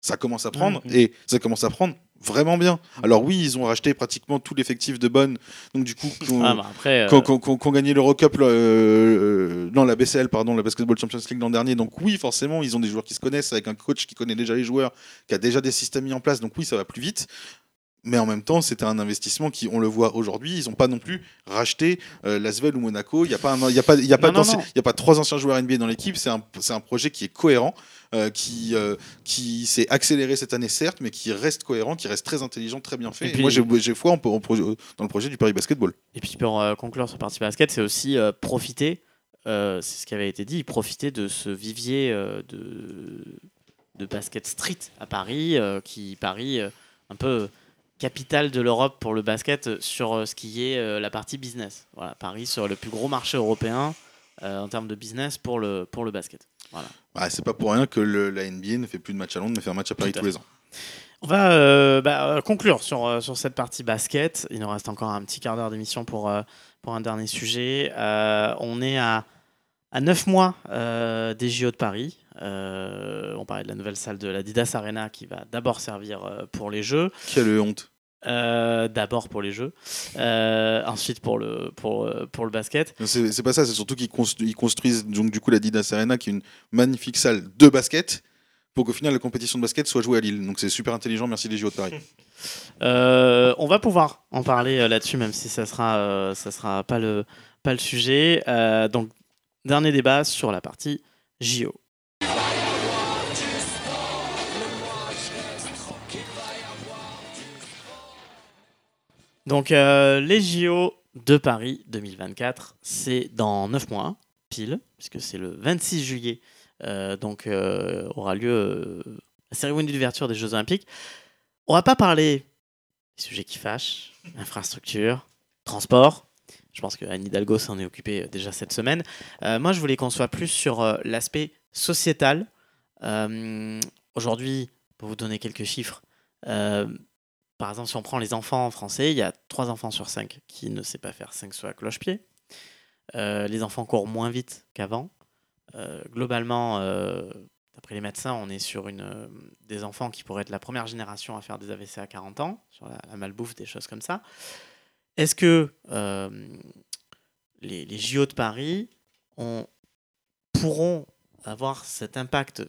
ça commence à prendre, Mhm. et ça commence à prendre vraiment bien. Alors oui, ils ont racheté pratiquement tout l'effectif de Bonn, donc du coup, qu'on- Ah, bah, euh, gagné l'Eurocup, euh, non la BCL, pardon, la Basketball Champions League l'an dernier. Donc oui, forcément, ils ont des joueurs qui se connaissent, avec un coach qui connaît déjà les joueurs, qui a déjà des systèmes mis en place. Donc oui, ça va plus vite. Mais en même temps, c'était un investissement qui, on le voit aujourd'hui, ils n'ont pas non plus racheté euh, Lasvel ou Monaco. Il n'y a pas, un- il y a pas, il y a pas, Non, non, d'ancien- non. il y a pas trois anciens joueurs NBA dans l'équipe. C'est un, c'est un projet qui est cohérent, euh, qui, euh, qui s'est accéléré cette année certes, mais qui reste cohérent, qui reste très intelligent, très bien fait. Et Et puis- moi, j'ai j'ai foi en- en projet- dans le projet du Paris Basketball. Et puis pour euh, conclure sur partie basket, c'est aussi profiter, c'est ce qui avait été dit, profiter de ce vivier de, de basket street à Paris, qui Paris un peu capitale de l'Europe pour le basket sur euh, ce qui est euh, la partie business. Voilà, Paris sur le plus gros marché européen euh, en termes de business pour le, pour le basket. Voilà. Ah, c'est pas pour rien que le- la NBA ne fait plus de match à Londres, mais fait un match à Paris à tous les ans. On va euh, bah, euh, conclure sur, euh, sur cette partie basket. Il nous reste encore un petit quart d'heure d'émission pour, euh, pour un dernier sujet. Euh, on est à, à 9 mois euh, des JO de Paris. Euh, on parlait de la nouvelle salle de la Didas Arena qui va d'abord servir euh, pour les Jeux. Quelle honte. Euh, d'abord pour les Jeux. Euh, ensuite pour le, pour, pour le basket. C'est pas ça, c'est surtout qu'ils constru- ils construisent donc du coup la Didas Arena, qui est une magnifique salle de basket, pour qu'au final la compétition de basket soit jouée à Lille. Donc c'est super intelligent, merci les JO de Paris. Euh, on va pouvoir en parler euh, là-dessus, même si ça sera, euh, ça sera pas le, pas le sujet. Euh, donc, dernier débat sur la partie JO. Donc, euh, les JO de Paris 2024, c'est dans 9 mois, pile, puisque c'est le 26 juillet. euh, donc, euh, aura lieu la cérémonie d'ouverture des Jeux Olympiques. On va pas parler des sujets qui fâchent, infrastructure, transport. Je pense que Anne Hidalgo s'en est occupée euh, déjà cette semaine. Euh, moi, je voulais qu'on soit plus sur euh, l'aspect sociétal. Aujourd'hui, pour vous donner quelques chiffres, par exemple, si on prend les enfants français, il y a 3 enfants sur 5 qui ne savent pas faire 5 sauts à cloche-pied. Les enfants courent moins vite qu'avant. Globalement, d'après les médecins, on est sur une, des enfants qui pourraient être la première génération à faire des AVC à 40 ans, sur la malbouffe, des choses comme ça. Est-ce que euh, les, les JO de Paris ont- pourront avoir cet impact?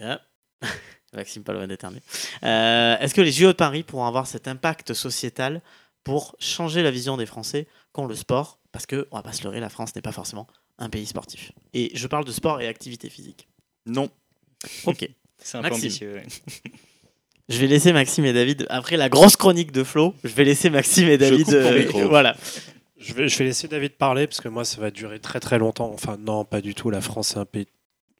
Ah. Maxime pas loin d'éternuer. Euh, Est-ce que les JO de Paris pourront avoir cet impact sociétal pour changer la vision des Français qu'ont le sport? Parce que, on va pas se leurrer, la France n'est pas forcément un pays sportif. Et je parle de sport et activité physique. Non. Ok. C'est un Maxime. peu ambitieux. ouais. Je vais laisser Maxime et David, après la grosse chronique de Flo, je vais laisser Maxime et David. coupe ton euh, micro. voilà. Je vais, je vais laisser David parler parce que moi, ça va durer très très longtemps. Enfin, non, pas du tout. La France, c'est un pays.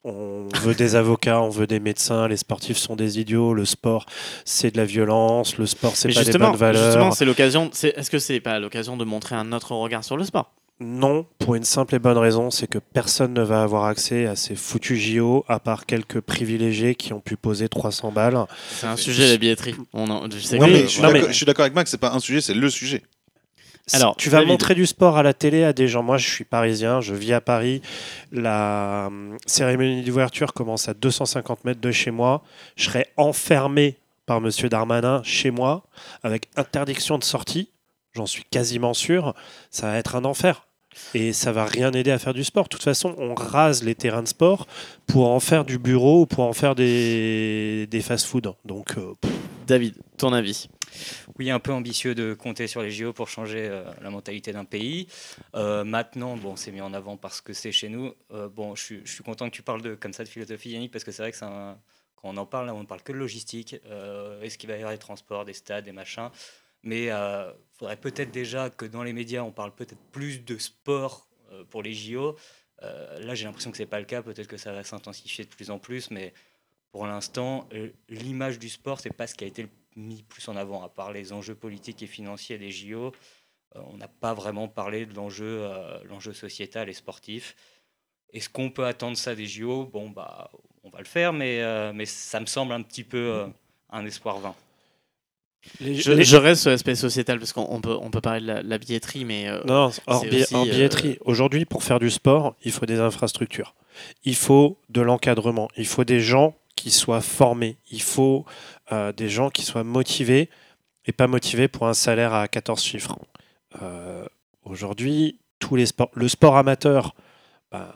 On veut des avocats, on veut des médecins. Les sportifs sont des idiots. Le sport, c'est de la violence. Le sport, c'est pas des bonnes valeurs. justement, c'est l'occasion. Est-ce que c'est pas l'occasion de montrer un autre regard sur le sport? Non, pour une simple et bonne raison, c'est que personne ne va avoir accès à ces foutus JO à part quelques privilégiés qui ont pu poser 300 balles. C'est un sujet la billetterie. On en- je sais Non, que- mais je suis non, d'accord- mais- je suis d'accord avec Max, c'est pas un sujet, c'est le sujet. Alors, tu vas montrer du sport à la télé à des gens. Moi, je suis parisien, je vis à Paris. La hum, cérémonie d'ouverture commence à 250 mètres de chez moi. Je serai enfermé par Monsieur Darmanin chez moi avec interdiction de sortie. J'en suis quasiment sûr. Ça va être un enfer. Et ça va rien aider à faire du sport. De toute façon, on rase les terrains de sport pour en faire du bureau ou pour en faire des, des fast-food. Donc, euh, David, ton avis? Oui, un peu ambitieux de compter sur les JO pour changer euh, la mentalité d'un pays. Euh, maintenant, bon, c'est mis en avant parce que c'est chez nous. Euh, bon, je suis, je suis content que tu parles de, comme ça de philosophie, Yannick, parce que c'est vrai que c'est un- quand on en parle, là, on ne parle que de logistique. Euh, Est-ce qu'il va y avoir des transports, des stades, des machins? Mais il faudrait peut-être déjà que dans les médias, on parle peut-être plus de sport euh, pour les JO. Euh, là, j'ai l'impression que c'est pas le cas. Peut-être que ça va s'intensifier de plus en plus, mais pour l'instant, euh, l'image du sport, c'est pas ce qui a été mis plus en avant, à part les enjeux politiques et financiers des JO. euh, on n'a pas vraiment parlé de l'enjeu, euh, l'enjeu sociétal et sportif. Est-ce qu'on peut attendre ça des JO Bon, bah, on va le faire, mais, euh, mais ça me semble un petit peu euh, un espoir vain. Les- je, les- je reste sur l'aspect sociétal parce qu'on on peut, on peut parler de la, la billetterie, mais euh, Non, hors, aussi, euh, billetterie. Aujourd'hui, pour faire du sport, il faut des infrastructures. Il faut de l'encadrement. Il faut des gens qui soient formés. Il faut euh, des gens qui soient motivés et pas motivés pour un salaire à 14 chiffres. Euh, Aujourd'hui, tous les sports, le sport amateur, ben,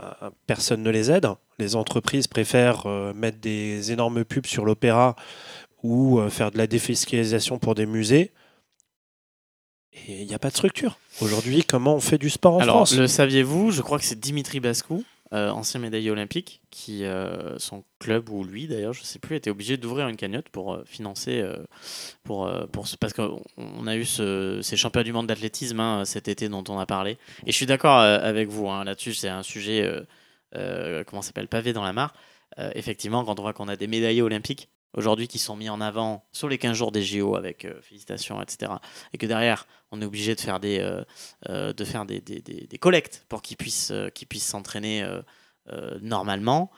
personne ne les aide. Les entreprises préfèrent euh, mettre des énormes pubs sur l'opéra ou euh, faire de la défiscalisation pour des musées. Et il n'y a pas de structure. Aujourd'hui, comment on fait du sport en Alors, France? le saviez-vous? Je crois que c'est Dimitri Bascou, euh, ancien médaillé olympique, qui, euh, son club, ou lui d'ailleurs, je ne sais plus, était obligé d'ouvrir une cagnotte pour euh, financer. pour, pour, ce- parce qu'on on a eu ce, ces championnats du monde d'athlétisme hein, cet été dont on a parlé. Et je suis d'accord avec vous hein, là-dessus, c'est un sujet, comment s'appelle, pavé dans la mare. Effectivement, quand on voit qu'on a des médaillés olympiques aujourd'hui qui sont mis en avant sur les 15 jours des JO avec euh, félicitations, etc. Et que derrière, on est obligé de faire des, euh, euh, de faire des, des, des- collectes pour qu'ils puissent puissent s'entraîner normalement.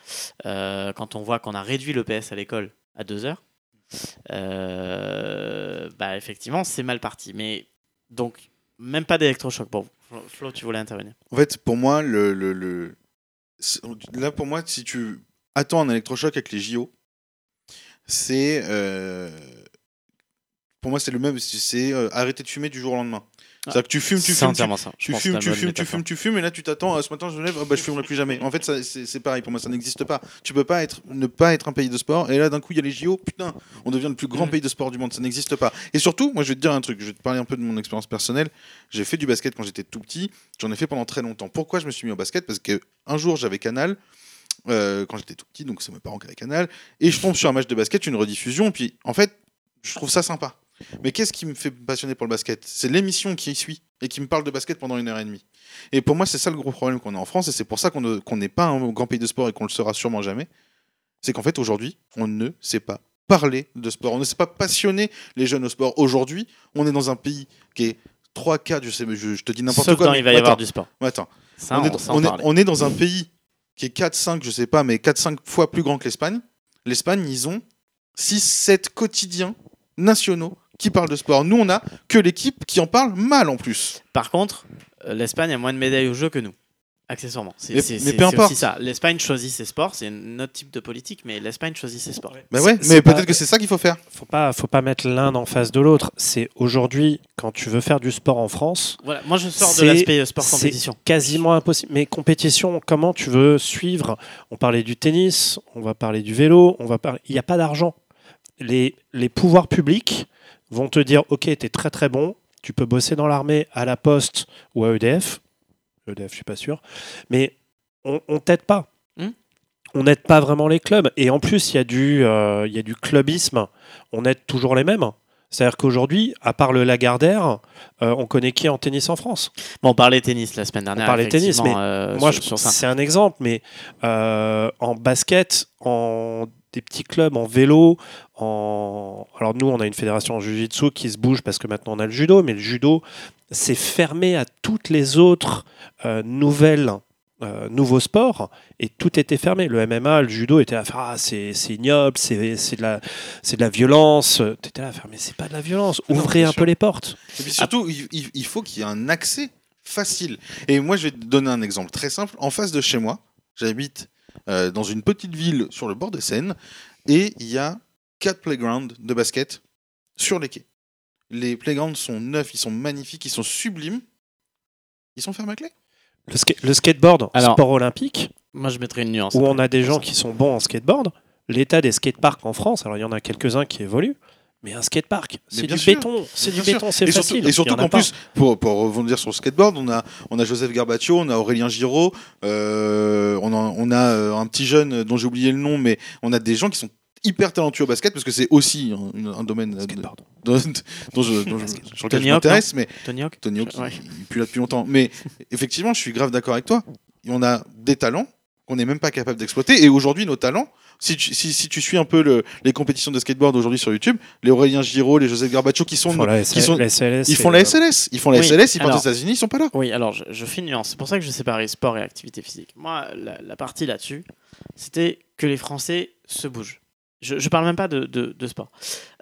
Quand on voit qu'on a réduit le PS à l'école à deux heures, bah effectivement, c'est mal parti. Mais donc, même pas d'électrochoc vous. Flo- tu voulais intervenir. En fait, pour moi, le, le, là, pour moi, si tu attends un électrochoc avec les JO, c'est. euh, Pour moi, c'est le même. C'est euh, arrêter de fumer du jour au lendemain. C'est-à-dire que tu fumes, tu fumes, tu, ça. Fumes, tu fumes, tu fumes, tu fumes, et là tu t'attends. ah, ce matin, je me lève, ah, bah, je fumerai plus jamais. En fait, c'est pareil. Pour moi, ça n'existe pas. Tu peux pas être, ne pas être un pays de sport, et là d'un coup, il y a les JO. Putain, on devient le plus grand Mm. pays de sport du monde. Ça n'existe pas. Et surtout, moi, je vais te dire un truc. Je vais te parler un peu de mon expérience personnelle. J'ai fait du basket quand j'étais tout petit. J'en ai fait pendant très longtemps. Pourquoi je me suis mis au basket? Parce que un jour, j'avais Canal. Euh, quand j'étais tout petit, donc c'est mes parents qui avaient Canal, et je tombe sur un match de basket, une rediffusion, puis en fait, je trouve ça sympa. Mais qu'est-ce qui me fait passionner pour le basket? C'est l'émission qui suit et qui me parle de basket pendant une heure et demie. Et pour moi, c'est ça le gros problème qu'on a en France, et c'est pour ça qu'on ne- qu'on n'est pas un grand pays de sport et qu'on le sera sûrement jamais. C'est qu'en fait, aujourd'hui, on ne sait pas parler de sport. On ne sait pas passionner les jeunes au sport. Aujourd'hui, on est dans un pays qui est 3 4 je sais, je, je te dis n'importe Sauf quoi. quand mais il va y avoir du sport. attends. Ça, on, est, on, dans- s'en on est- parlait. on est dans un pays qui est 4, 5, je sais pas, mais 4, 5 fois plus grand que l'Espagne. L'Espagne, ils ont 6, 7 quotidiens nationaux qui parlent de sport. Nous, on a que l'équipe qui en parle mal en plus. Par contre, euh, l'Espagne a moins de médailles au jeu que nous. Accessoirement. C'est Mais- c'est- mais c'est- peu c'est importe. aussi ça. L'Espagne choisit ses sports, c'est un autre type de politique, mais l'Espagne choisit ses sports. Bah ouais, mais peut-être que c'est ça qu'il faut faire. faut pas, faut pas mettre l'un en face de l'autre. C'est aujourd'hui, quand tu veux faire du sport en France, Voilà, moi je sors de C'est- l'aspect euh, sport c'est compétition. quasiment impossible. Mais compétition, comment tu veux suivre? On parlait du tennis, on va parler du vélo, on va parler. Il n'y a pas d'argent. les, les pouvoirs publics vont te dire Ok, tu es très très bon, tu peux bosser dans l'armée, à la poste ou à EDF. EDF, je suis pas sûr. Mais on, on t'aide pas. Hmm. On n'aide pas vraiment les clubs. Et en plus, il y, a du, euh, y a du clubisme. On aide toujours les mêmes. C'est-à-dire qu'aujourd'hui, à part le Lagardère, euh, on connaît qui en tennis en France? Bon, on parlait tennis la semaine dernière. parlait tennis, mais euh, Moi, c'est un exemple, mais euh, en basket, en des petits clubs, en vélo, en... Alors nous, on a une fédération en jiu-jitsu qui se bouge parce que maintenant on a le judo, mais le judo, c'est fermé à toutes les autres euh, nouvelles... euh, nouveaux sports et tout était fermé. Le MMA, le judo était là, ah, c'est ignoble, c'est de, la- de la violence. Tu étais là, à faire, mais c'est pas de la violence. Non, Ouvrez un sûr. peu les portes. Et puis surtout, il, il- il faut qu'il y ait un accès facile. Et moi, je vais te donner un exemple très simple. En face de chez moi, j'habite euh, dans une petite ville sur le bord de Seine, et il y a quatre playgrounds de basket sur les quais. Les playgrounds sont neufs, ils sont magnifiques, ils sont sublimes. Ils sont fermés à clé? Le, ska- le skateboard, Alors- sport olympique, Moi, je mettrais une nuance. où on a des gens qui sont bons en skateboard. L'état des skateparks en France, alors il y en a quelques-uns qui évoluent, mais un skatepark, c'est du sûr. béton, c'est du sûr. béton, c'est et surtout, facile. et surtout a qu'en plus, pour, pour rebondir sur le skateboard, on a, on a Joseph Garbaccio, on a Aurélien Giraud, euh, on a, on a euh, un petit jeune dont j'ai oublié le nom, mais on a des gens qui sont hyper talentueux au basket parce que c'est aussi un, un domaine de- dont, dont je, dont je- sur lequel je Tony Hawk, m'intéresse, mais Tony Hawk Tony Hawk, Ouais. il, là depuis longtemps. Mais effectivement, je suis grave d'accord avec toi. On a des talents qu'on n'est même pas capable d'exploiter. Et aujourd'hui, nos talents, si tu, si, si tu suis un peu le- les compétitions de skateboard aujourd'hui sur YouTube, les Aurélien Giraud, les Joseph Garbaccio qui sont, Ils font la, qui sont- la SLS. ils font la SLS, ils font la Oui, SLS, ils partent aux États-Unis, ils sont pas là. Oui, alors je, je fais une nuance. C'est pour ça que je séparais sport et activité physique. Moi, la, la partie là-dessus, c'était que les Français se bougent. Je, je parle même pas de, de- sport.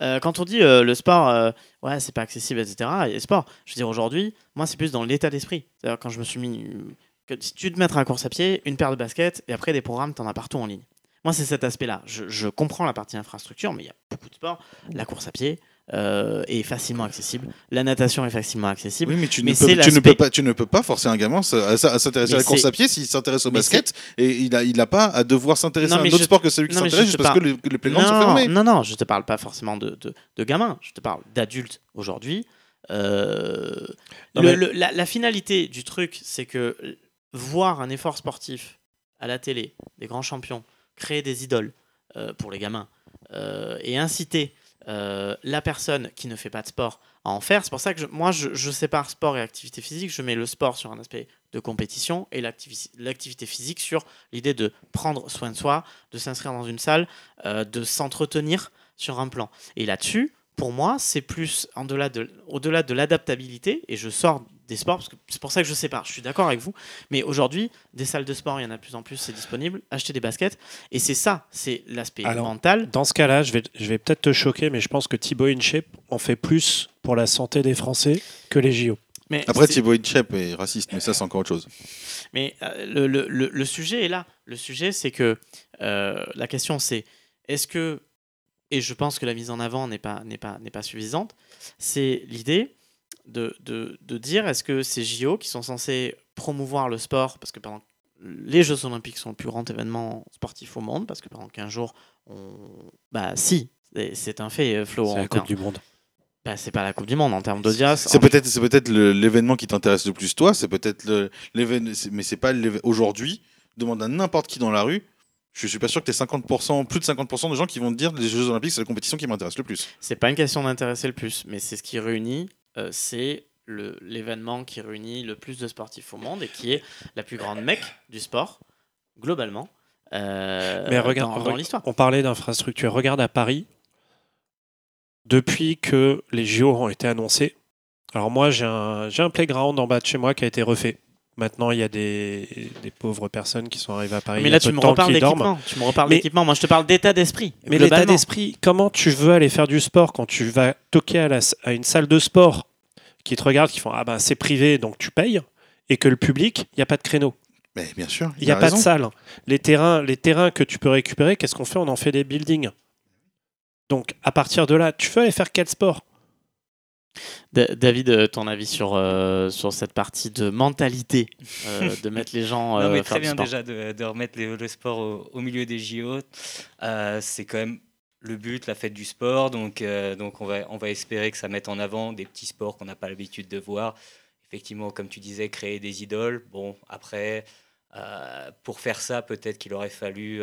Euh, quand on dit euh, le sport, euh, ouais, c'est pas accessible, etc. Le sport. Je veux dire, aujourd'hui, moi, c'est plus dans l'état d'esprit. C'est-à-dire, quand je me suis mis. Que, si tu te mettre à la course à pied, une paire de baskets, et après des programmes, t'en as partout en ligne. Moi, c'est cet aspect-là. Je, je comprends la partie infrastructure, mais il y a beaucoup de sports. La course à pied euh, est facilement accessible. La natation est facilement accessible. Oui, mais tu, Mais ne, peux, tu, ne l'aspect- peux pas, tu ne peux pas forcer un gamin à, s'intéresser à la course à pied s'il s'intéresse au Mais basket et il n'a il a pas à devoir s'intéresser à un autre je- sport que celui qui s'intéresse juste te parce que les, les playgrounds sont fermés. non, non, je te parle pas forcément de, de, de gamins, je te parle d'adultes aujourd'hui. Euh, mais- la, la finalité du truc, c'est que voir un effort sportif à la télé, des grands champions, créer des idoles euh, pour les gamins euh, et inciter euh, la personne qui ne fait pas de sport à en faire. C'est pour ça que moi, je, sépare sport et activité physique. Je mets le sport sur un aspect de compétition et l'activi- l'activité physique sur l'idée de prendre soin de soi, de s'inscrire dans une salle, euh, de s'entretenir sur un plan. Et là-dessus, pour moi, c'est plus au-delà de l'adaptabilité, et je sors des sports, parce que c'est pour ça que je sépare, je suis d'accord avec vous, mais aujourd'hui, des salles de sport, il y en a de plus en plus, c'est disponible, acheter des baskets, et c'est ça, c'est l'aspect mental. Dans ce cas-là, je vais, je vais peut-être te choquer, mais je pense que Thibaut InShape en fait plus pour la santé des Français que les JO. Mais Après, Thibaut Inchep est raciste, mais ça, c'est encore autre chose. Mais euh, le, le- le- le sujet est là. Le sujet, c'est que euh, la question, c'est est-ce que, et je pense que la mise en avant n'est pas, n'est pas, n'est pas suffisante, c'est l'idée de, de, de dire est-ce que ces JO qui sont censés promouvoir le sport, parce que pendant les Jeux Olympiques sont le plus grand événement sportif au monde, parce que pendant 15 jours, on... bah si, c'est- c'est un fait, euh, Flo. C'est en la Coupe du Monde. bah, c'est pas la Coupe du Monde en termes d'audience. C'est en- peut-être c'est peut-être le- l'événement qui t'intéresse le plus toi, c'est peut-être le- l'événement mais c'est pas aujourd'hui, demande à n'importe qui dans la rue. Je suis pas sûr que tu 50%, plus de 50% de gens qui vont te dire les Jeux Olympiques, c'est la compétition qui m'intéresse le plus. C'est pas une question d'intéresser le plus, mais c'est ce qui réunit, euh, c'est l'événement qui réunit le plus de sportifs au monde et qui est la plus grande mecque du sport, globalement, euh, Mais regarde, dans, dans re- l'histoire. on parlait d'infrastructure. Regarde à Paris, depuis que les JO ont été annoncés. Alors moi, j'ai un, j'ai un playground en bas de chez moi qui a été refait. Maintenant, il y a des, des pauvres personnes qui sont arrivées à Paris. Mais il y là, tu me temps reparles d'équipement. Tu me reparles Mais- d'équipement. Moi, je te parle d'état d'esprit. Mais l'état d'esprit, comment tu veux aller faire du sport quand tu vas toquer à, la- à une salle de sport qui te regarde, qui font Ah ben c'est privé donc tu payes, et que le public, il n'y a pas de créneau, Mais bien sûr, il n'y a, pas de salle. Les terrains, les terrains que tu peux récupérer, qu'est-ce qu'on fait? On en fait des buildings. Donc à partir de là, tu veux aller faire quel sport? David, euh, ton avis sur, euh, sur cette partie de mentalité euh, de mettre les gens Non, euh, mais faire très bien sport déjà de, de remettre les- le sport au, au milieu des JO. C'est quand même le but, la fête du sport. Donc, donc on, va, on va espérer que ça mette en avant des petits sports qu'on n'a pas l'habitude de voir. Effectivement, comme tu disais, créer des idoles. Bon, après, pour faire ça, peut-être qu'il aurait fallu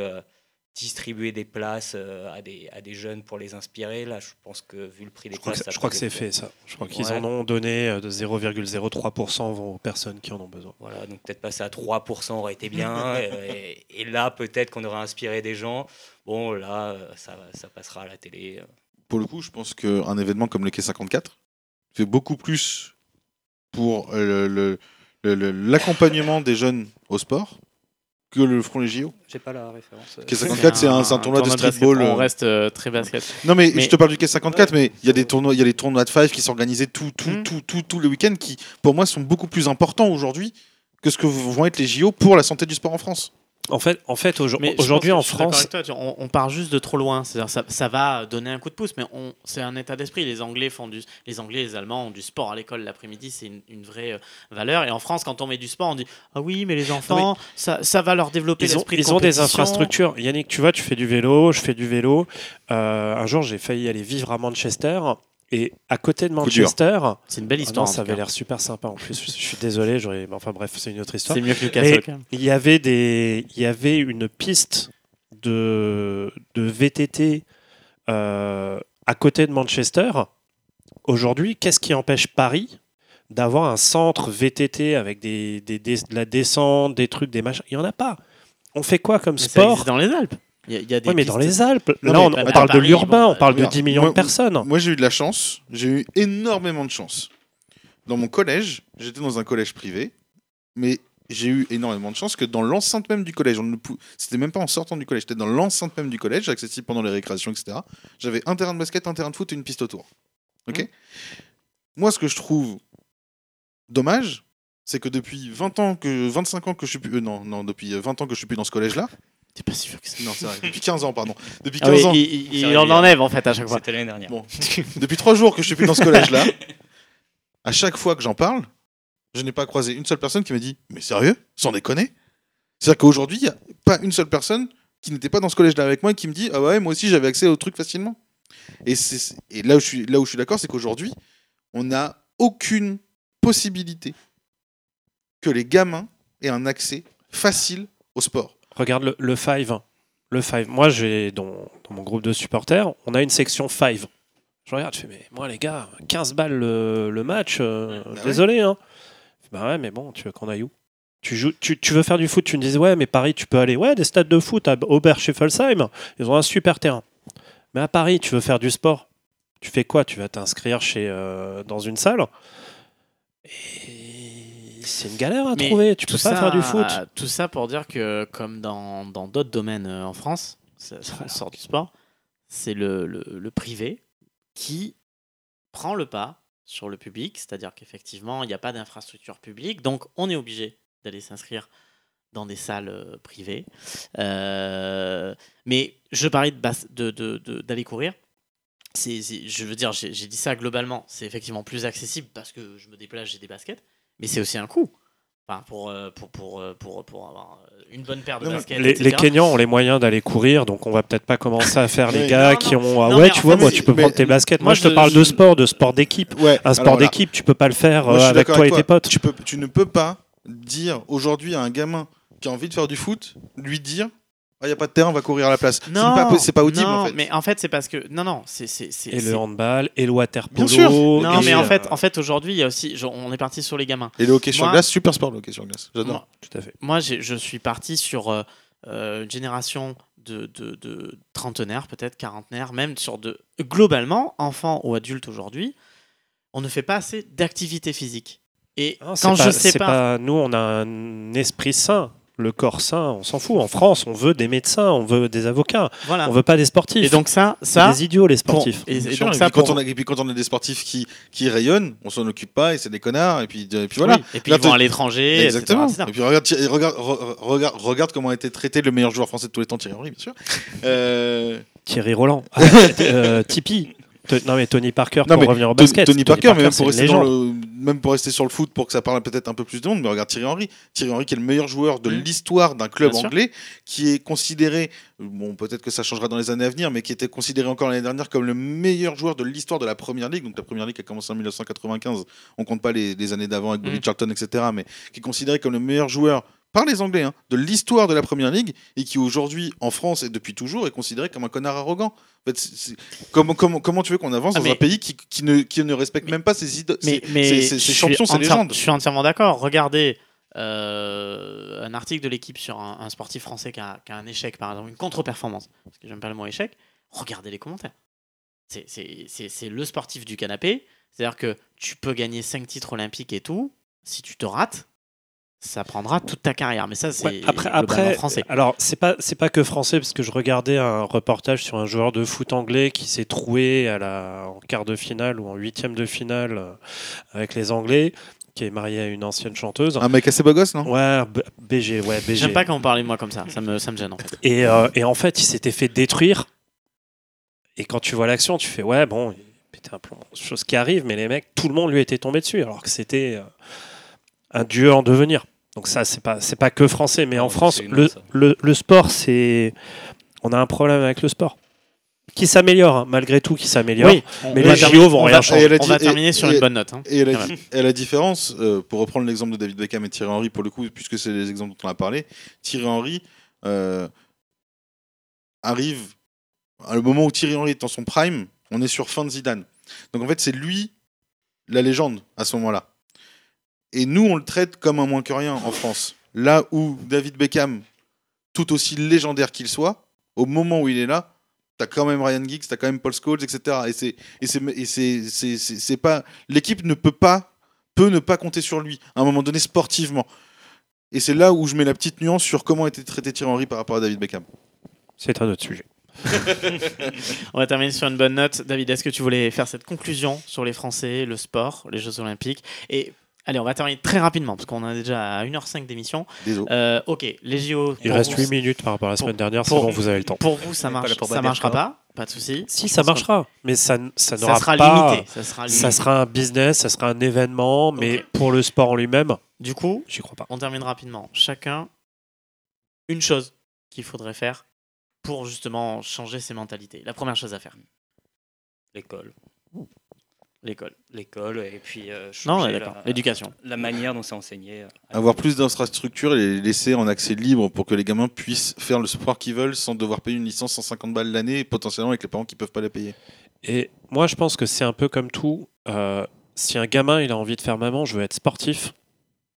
distribuer des places euh, à, des, à des jeunes pour les inspirer. Là, je pense que vu le prix des Je crois places, je crois que c'est fait ça. Je crois qu'ils Ouais. en ont donné euh, de 0,03% aux personnes qui en ont besoin. Voilà, donc peut-être passer à 3% aurait été bien. et, et là, peut-être qu'on aurait inspiré des gens. Bon, là, euh, ça, ça passera à la télé. Pour le coup, je pense qu'un événement comme le Quai 54 fait beaucoup plus pour le- le- le- l'accompagnement des jeunes au sport que le Front les JO. J'ai pas la référence. Quai 54, c'est un, c'est un tournoi de streetball. On euh. reste euh, très basket. Non, mais, Mais- je te parle du Quai 54, mais il y a des tournois, il y a des tournois de five qui s'organisaient tout, tout, Mm. tout, tout, tous les week-ends qui, pour moi, sont beaucoup plus importants aujourd'hui que ce que vont être les JO pour la santé du sport en France. En fait, en fait aujourd'hui en France, toi, on, on part juste de trop loin. Ça, ça va donner un coup de pouce, mais c'est un état d'esprit. Les Anglais font du, les Anglais, les Allemands ont du sport à l'école l'après-midi, c'est une, une vraie euh, valeur. Et en France, quand on met du sport, on dit ah oui, mais les enfants, ça, ça va leur développer ils ont, l'esprit de ils ont des infrastructures. Yannick, tu vois, tu fais du vélo, je fais du vélo. Euh, un jour, j'ai failli aller vivre à Manchester. Et à côté de. Manchester, C'est une belle Ah histoire. non, ça avait l'air super sympa. En plus, je suis désolé, j'aurais. Enfin bref, c'est une autre histoire. C'est mieux que Newcastle. Il y avait des, il y avait une piste de de VTT euh, à côté de Manchester. Aujourd'hui, qu'est-ce qui empêche Paris d'avoir un centre VTT avec des, des- des- de la descente, des trucs, des machins? Il y en a pas. On fait quoi comme Mais ça sport? existe dans les Alpes. Il y a, il y a des Oui, mais dans pistes- les Alpes. Non, Là, on, parle de l'urbain, bon, on parle de regarde, 10 millions moi- de personnes. Moi, j'ai eu de la chance. J'ai eu énormément de chance. Dans mon collège, j'étais dans un collège privé, mais j'ai eu énormément de chance que dans l'enceinte même du collège, on ne pou- c'était même pas en sortant du collège, j'étais dans l'enceinte même du collège, accessible pendant les récréations, etc. J'avais un terrain de basket, un terrain de foot et une piste autour. Ok. Mmh. Moi, ce que je trouve dommage, c'est que depuis 20 ans que 25 ans que je suis plus euh, non non depuis 20 ans que je suis plus dans ce collège là T'es pas sûr que c'est. non c'est vrai depuis 15 ans pardon depuis Ah 15 oui, ans il, il- il C'est en enlève en fait à chaque fois. C'était l'année dernière. Bon. depuis 3 jours que je suis plus dans ce collège là à chaque fois que j'en parle je n'ai pas croisé une seule personne qui m'a dit mais sérieux? Sans déconner? C'est à dire qu'aujourd'hui il n'y a pas une seule personne qui n'était pas dans ce collège là avec moi et qui me dit ah ouais moi aussi j'avais accès au truc facilement et c'est et là où je suis là où je suis d'accord c'est qu'aujourd'hui on n'a aucune possibilité que les gamins aient un accès facile au sport Regarde le, le Five. Le Five. Moi, j'ai dans, dans mon groupe de supporters, on a une section Five. Je regarde, je fais, mais moi, les gars, 15 balles le, le match, euh, Bah ouais. désolé. Hein. Bah ouais, mais bon, tu veux qu'on aille où? Tu, joues, tu, tu veux faire du foot, tu me disais, ouais, mais Paris, tu peux aller. Ouais, des stades de foot à Oberscheffelsheim, ils ont un super terrain. Mais à Paris, tu veux faire du sport? Tu fais quoi? Tu vas t'inscrire chez euh, dans une salle? Et c'est une galère à Mais trouver. Tu peux pas faire du foot. Tout ça pour dire que, comme dans dans d'autres domaines euh, en France, ça- on sort du sport, c'est le, le, le privé qui prend le pas sur le public, c'est-à-dire qu'effectivement, il n'y a pas d'infrastructure publique, donc on est obligé d'aller s'inscrire dans des salles euh, privées. Euh, mais je parlais de bas- de- de- de- d'aller courir. C'est, c'est- je veux dire, j'ai dit ça globalement, c'est effectivement plus accessible parce que je me déplace, j'ai des baskets, mais c'est aussi un coût. Enfin, pour, euh, pour, pour, euh, pour, pour avoir euh, une bonne paire de Non, baskets. Les, les Kenyans ont les moyens d'aller courir, donc on va peut-être pas commencer à faire les gars Non, qui non. ont. Ah ouais, tu vois, moi, tu peux prendre tes baskets. Moi, moi, je te je- parle de sport, de sport d'équipe. ouais Un sport voilà. d'équipe, tu peux pas le faire Moi, euh, avec toi et tes potes. Tu, peux, tu ne peux pas dire aujourd'hui à un gamin qui a envie de faire du foot, lui dire il n'y a pas de terrain, on va courir à la place. C'est Non, pas, c'est pas audible non, en fait. mais en fait, c'est parce que. Non, non, c'est. c'est- c'est- Et c'est- le handball, et le water Bien polo. sûr. Non, mais en euh, fait, en fait aujourd'hui, il y a aussi. genre, on est parti sur les gamins. Et le hockey sur Moi- glace, super sport le hockey sur glace. J'adore. Moi, Tout à fait. moi, j'ai- je suis parti sur euh, euh, une génération de, de, de trentenaires, peut-être quarantenaires, même sur de. Globalement, enfants ou adultes aujourd'hui, on ne fait pas assez d'activité physique. Et Non, c'est quand je pas- sais c'est pas. Nous, on a un esprit sain. Le corps sain, on s'en fout. En France, on veut des médecins, on veut des avocats, Voilà. on veut pas des sportifs. Et donc, ça, c'est ça. des idiots les pour- sportifs. et, et Bien sûr, donc, et, ça, puis quand pour- on a, et puis quand on a des sportifs qui, qui rayonnent, on s'en occupe pas et c'est des connards. Et puis, et puis voilà. Oui, Et puis Là, ils vont à l'étranger. Exactement. etc., etc. Et puis regarde, regarde, regarde comment a été traité le meilleur joueur français de tous les temps, Thierry Henry, bien sûr. Euh, Thierry Roland. Ah, euh, Tipeee. Non mais Tony Parker Non, pour mais revenir au basket. Tony Parker, mais même pour, rester dans légende. le, même pour rester sur le foot, pour que ça parle peut-être un peu plus de monde, mais regarde Thierry Henry. Thierry Henry qui est le meilleur joueur de Mm. l'histoire d'un club Bien sûr. anglais, qui est considéré, bon peut-être que ça changera dans les années à venir, mais qui était considéré encore l'année dernière comme le meilleur joueur de l'histoire de la Première Ligue. Donc la Première Ligue a commencé en 1995, on compte pas les, les années d'avant avec Bobby Mm. Charlton, etc. Mais qui est considéré comme le meilleur joueur par les Anglais hein, de l'histoire de la Première Ligue et qui aujourd'hui en France et depuis toujours est considéré comme un connard arrogant. En fait, comment, comment, comment tu veux qu'on avance Ah, dans mais- un pays qui, qui ne, qui ne respecte même pas ses idoles Mais, ses- champions, ses légendes? Je suis entièrement d'accord. Regardez euh, un article de l'équipe sur un, un sportif français qui a, qui a un échec, par exemple, une contre-performance. Parce que j'aime pas le mot échec. Regardez les commentaires. C'est le sportif du canapé. C'est-à-dire que tu peux gagner 5 titres olympiques et tout. Si tu te rates, ça prendra toute ta carrière. Mais ça, c'est Ouais, après, français. alors c'est pas c'est pas que français parce que je regardais un reportage sur un joueur de foot anglais qui s'est troué à la en quart de finale ou en huitième de finale euh, avec les Anglais, qui est marié à une ancienne chanteuse. Un mec assez beau gosse, non? Ouais, BG, ouais, BG. J'aime pas quand on parle de moi comme ça. Ça me, ça me gêne en fait. Et, euh, et en fait, il s'était fait détruire. Et quand tu vois l'action, tu fais ouais, bon, il pétait un plomb. Chose qui arrive, mais les mecs, tout le monde lui était tombé dessus, alors que c'était euh, un dieu en devenir. Donc ça, c'est pas c'est pas que français, mais Non, en France, le, sport, c'est on a un problème avec le sport qui s'améliore, hein, malgré tout, qui s'améliore. Oui, mais les JO vont on rien changer. On va et- terminer sur et- une bonne note. hein. Et, elle a Quand dit- et la différence, euh, pour reprendre l'exemple de David Beckham et Thierry Henry, pour le coup, puisque c'est les exemples dont on a parlé, Thierry Henry euh, arrive, à le moment où Thierry Henry est dans son prime, on est sur fin de Zidane. Donc en fait, c'est lui la légende à ce moment-là. Et nous, on le traite comme un moins que rien en France. Là où David Beckham, tout aussi légendaire qu'il soit, au moment où il est là, t'as quand même Ryan Giggs, t'as quand même Paul Scholes, etc. Et c'est et c'est et c'est c'est- c'est- c'est pas l'équipe ne peut pas peut ne pas compter sur lui à un moment donné sportivement. Et c'est là où je mets la petite nuance sur comment était traité Thierry Henry par rapport à David Beckham. C'est un autre sujet. On va terminer sur une bonne note. David, est-ce que tu voulais faire cette conclusion sur les Français, le sport, les Jeux Olympiques? Et allez, on va terminer très rapidement parce qu'on est déjà à 1h05 d'émission. Désolé. Euh, ok, les JO. Il reste vous, 8 minutes par rapport à la semaine dernière, c'est pour- bon, vous avez le temps. Pour vous, ça, marche, ça marchera pas Pas de souci. Si, ça marchera, mais ça, ça Ça n'aura sera pas. limité. Ça sera Ça limité. sera un business, ça sera un événement, mais pour le sport en lui-même, Du coup, j'y crois pas. on termine rapidement. Chacun, une chose qu'il faudrait faire pour justement changer ses mentalités. La première chose à faire, L'école. L'école. L'école, et puis euh, Non, changer ouais, d'accord. la- L'éducation. La manière dont c'est enseigné. euh, Avoir plus d'infrastructures et les laisser en accès libre pour que les gamins puissent faire le sport qu'ils veulent sans devoir payer une licence 150 balles l'année et potentiellement avec les parents qui peuvent pas la payer. Et moi, je pense que c'est un peu comme tout. euh, si un gamin il a envie de faire maman, je veux être sportif,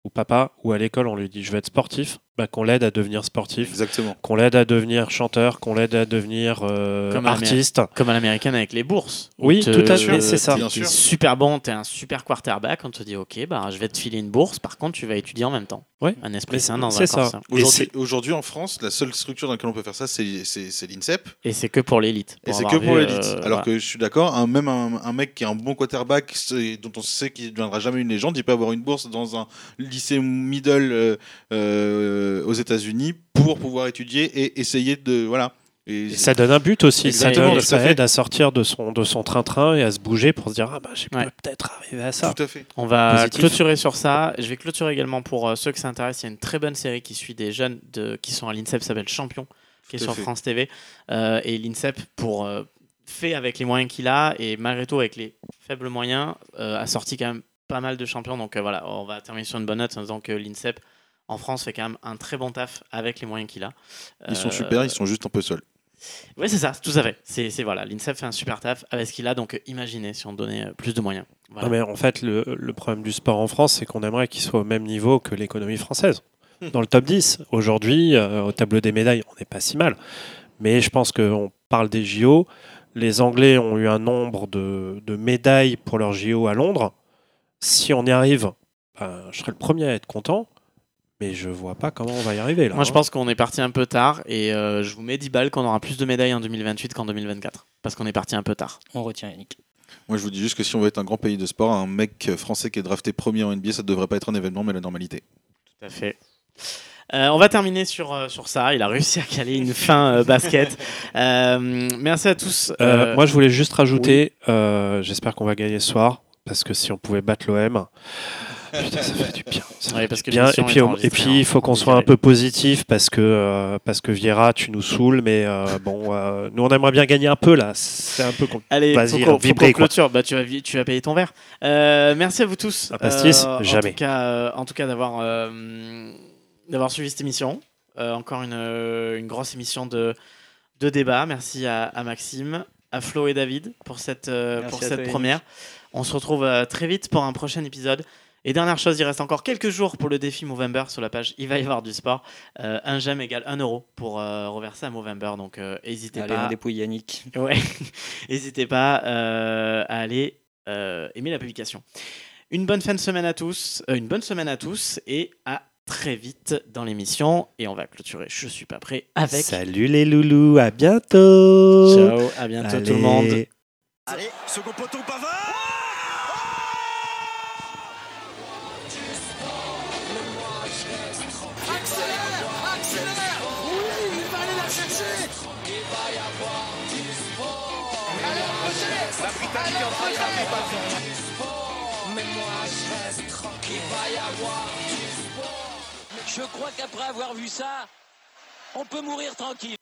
ou papa, ou à l'école on lui dit je veux être sportif, bah, qu'on l'aide à devenir sportif, Exactement. qu'on l'aide à devenir chanteur, qu'on l'aide à devenir euh, Comme à artiste. Comme à l'américaine avec les bourses. Oui, te- tout à fait, c'est ça. Bien T'es sûr. super bon, t'es un super quarterback, on te dit ok, bah, je vais te filer une bourse, par contre tu vas étudier en même temps. Ouais. Un esprit sain dans c'est un ça. corps sain. Et Aujourd'hui, aujourd'hui, en France, la seule structure dans laquelle on peut faire ça, c'est c'est- c'est l'INSEP. Et c'est que pour l'élite. Et c'est que pour l'élite. euh, Alors voilà. que je suis d'accord, un- même un, un mec qui est un bon quarterback, dont on sait qu'il ne deviendra jamais une légende, il peut avoir une bourse dans un lycée middle euh, euh, aux États-Unis pour pouvoir étudier et essayer de. Voilà. Et, Et ça donne un but aussi, ça, donne, ça aide à sortir de son, de son train-train et à se bouger pour se dire ah bah je peux Ouais. peut-être arriver à ça. Tout à fait. On va Positif. clôturer sur ça. Je vais clôturer également pour euh, ceux qui s'intéressent. Il y a une très bonne série qui suit des jeunes de, qui sont à l'INSEP, ça s'appelle Champion, qui est sur fait. France TV. Euh, et l'INSEP, pour euh, fait avec les moyens qu'il a et malgré tout avec les faibles moyens, euh, a sorti quand même pas mal de champions. Donc euh, voilà, on va terminer sur une bonne note en disant que l'INSEP en France fait quand même un très bon taf avec les moyens qu'il a. Ils sont Euh, super, ils sont juste un peu seuls. Oui, c'est ça, tout à fait. C'est c'est- voilà, l'INSEP fait un super taf avec ce qu'il a. Donc euh, imaginez si on donnait euh, plus de moyens. Voilà. Non, mais en fait, le, le problème du sport en France, c'est qu'on aimerait qu'il soit au même niveau que l'économie française. Dans le top 10. Aujourd'hui, euh, au tableau des médailles, on n'est pas si mal. Mais je pense qu'on parle des JO. Les Anglais ont eu un nombre de, de médailles pour leurs JO à Londres. Si on y arrive, ben, je serai le premier à être content. Mais je vois pas comment on va y arriver. Là, Moi, je hein. pense qu'on est parti un peu tard et euh, je vous mets 10 balles qu'on aura plus de médailles en 2028 qu'en 2024. Parce qu'on est parti un peu tard. On retient Yannick. Moi, je vous dis juste que si on veut être un grand pays de sport, un mec français qui est drafté premier en NBA, ça ne devrait pas être un événement, mais la normalité. Tout à fait. Euh, on va terminer sur, euh, sur ça. Il a réussi à caler une fin euh, basket. Euh, merci à tous. Euh, Euh, moi, je voulais juste rajouter, euh, j'espère qu'on va gagner ce soir, parce que si on pouvait battre l'OM, putain, ça fait du bien. ça Ouais, fait parce du que bien. l'émission Et puis, on- et enregistrée puis, il faut qu'on soit un peu positif, parce que, euh, parce que Viera, tu nous saoules, mais euh, bon, euh, nous, on aimerait bien gagner un peu, là. C'est un peu compliqué. Allez, Vas-y, faut vibrer, clôture. Bah, tu vas, tu vas payer ton verre. Euh, merci à vous tous. Un pastis Euh, Jamais. En tout cas, euh, en tout cas d'avoir euh, d'avoir suivi cette émission. Euh, encore une, une grosse émission de, de débat. Merci à, à Maxime, à Flo et David pour cette, euh, pour première. On se retrouve euh, très vite pour un prochain épisode. Et dernière chose, il reste encore quelques jours pour le défi Movember sur la page Il va y avoir du sport. Euh, un j'aime égale 1 euro pour euh, reverser à Movember. Donc euh, n'hésitez Allez, pas. on dépouille Yannick. Ouais, n'hésitez pas euh, à aller euh, aimer la publication. Une bonne fin de semaine à tous, euh, une bonne semaine à tous et à très vite dans l'émission. Et on va clôturer. Je suis pas prêt avec. Salut les loulous, à bientôt. Ciao, à bientôt tout le monde. Allez. Allez, second poteau Pavard Je crois qu'après avoir vu ça, on peut mourir tranquille.